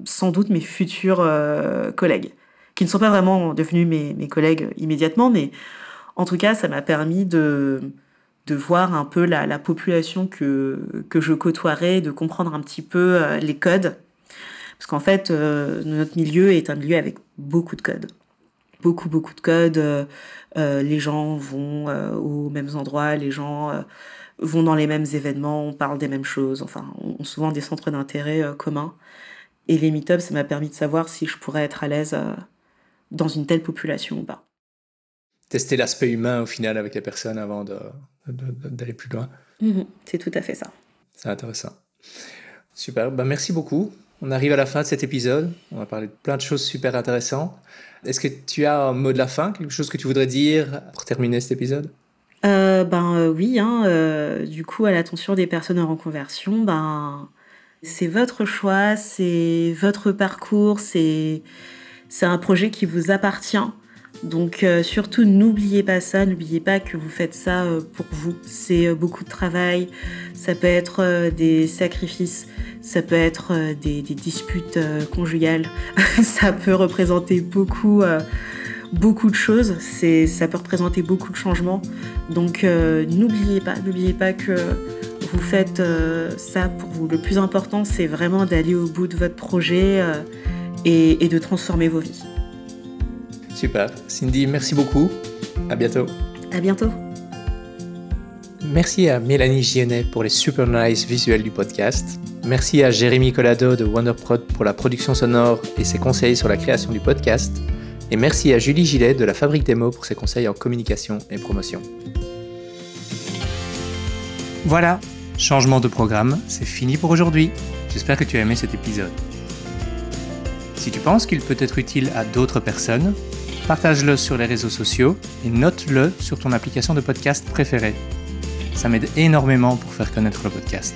sans doute mes futurs euh, collègues, qui ne sont pas vraiment devenus mes, mes collègues immédiatement, mais en tout cas, ça m'a permis de, de voir un peu la, la, population que, que je côtoierais, de comprendre un petit peu euh, les codes. Parce qu'en fait, notre milieu est un milieu avec beaucoup de codes beaucoup, beaucoup de codes. Euh, euh, les gens vont euh, aux mêmes endroits, les gens vont dans les mêmes événements, on parle des mêmes choses. Enfin, on, a souvent des centres d'intérêt communs. Et les meet ça m'a permis de savoir si je pourrais être à l'aise dans une telle population ou pas. Tester l'aspect humain au final avec les personnes avant d'aller plus loin. Mhm, c'est tout à fait ça. C'est intéressant. Super, ben, merci beaucoup. On arrive à la fin de cet épisode. On a parlé de plein de choses super intéressantes. Est-ce que tu as un mot de la fin, quelque chose que tu voudrais dire pour terminer cet épisode? Euh, Ben euh, oui, hein, euh, du coup, à l'attention des personnes en reconversion, ben c'est votre choix, c'est votre parcours, c'est c'est un projet qui vous appartient. Donc surtout n'oubliez pas ça, n'oubliez pas que vous faites ça pour vous. C'est beaucoup de travail, ça peut être des sacrifices, ça peut être euh, des, disputes euh, conjugales, ça peut représenter beaucoup, euh, de choses, ça peut représenter beaucoup de changements. Donc n'oubliez pas, n'oubliez pas que vous faites ça pour vous. Le plus important, c'est vraiment d'aller au bout de votre projet et, et de transformer vos vies. Super. Cindy, merci beaucoup. À bientôt. À bientôt. Merci à Mélanie Gionnet pour les super nice visuels du podcast. Merci à Jérémy Collado de Wonderprod pour la production sonore et ses conseils sur la création du podcast. Et merci à Julie Gillet de la Fabrique des mots pour ses conseils en communication et promotion. Voilà, changement de programme, c'est fini pour aujourd'hui. J'espère que tu as aimé cet épisode. Si tu penses qu'il peut être utile à d'autres personnes, partage-le sur les réseaux sociaux et note-le sur ton application de podcast préférée. Ça m'aide énormément pour faire connaître le podcast.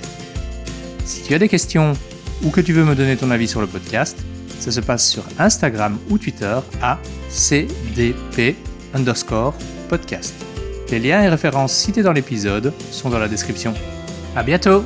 Si tu as des questions ou que tu veux me donner ton avis sur le podcast, ça se passe sur Instagram ou Twitter à cdp underscore podcast. Les liens et références cités dans l'épisode sont dans la description. À bientôt!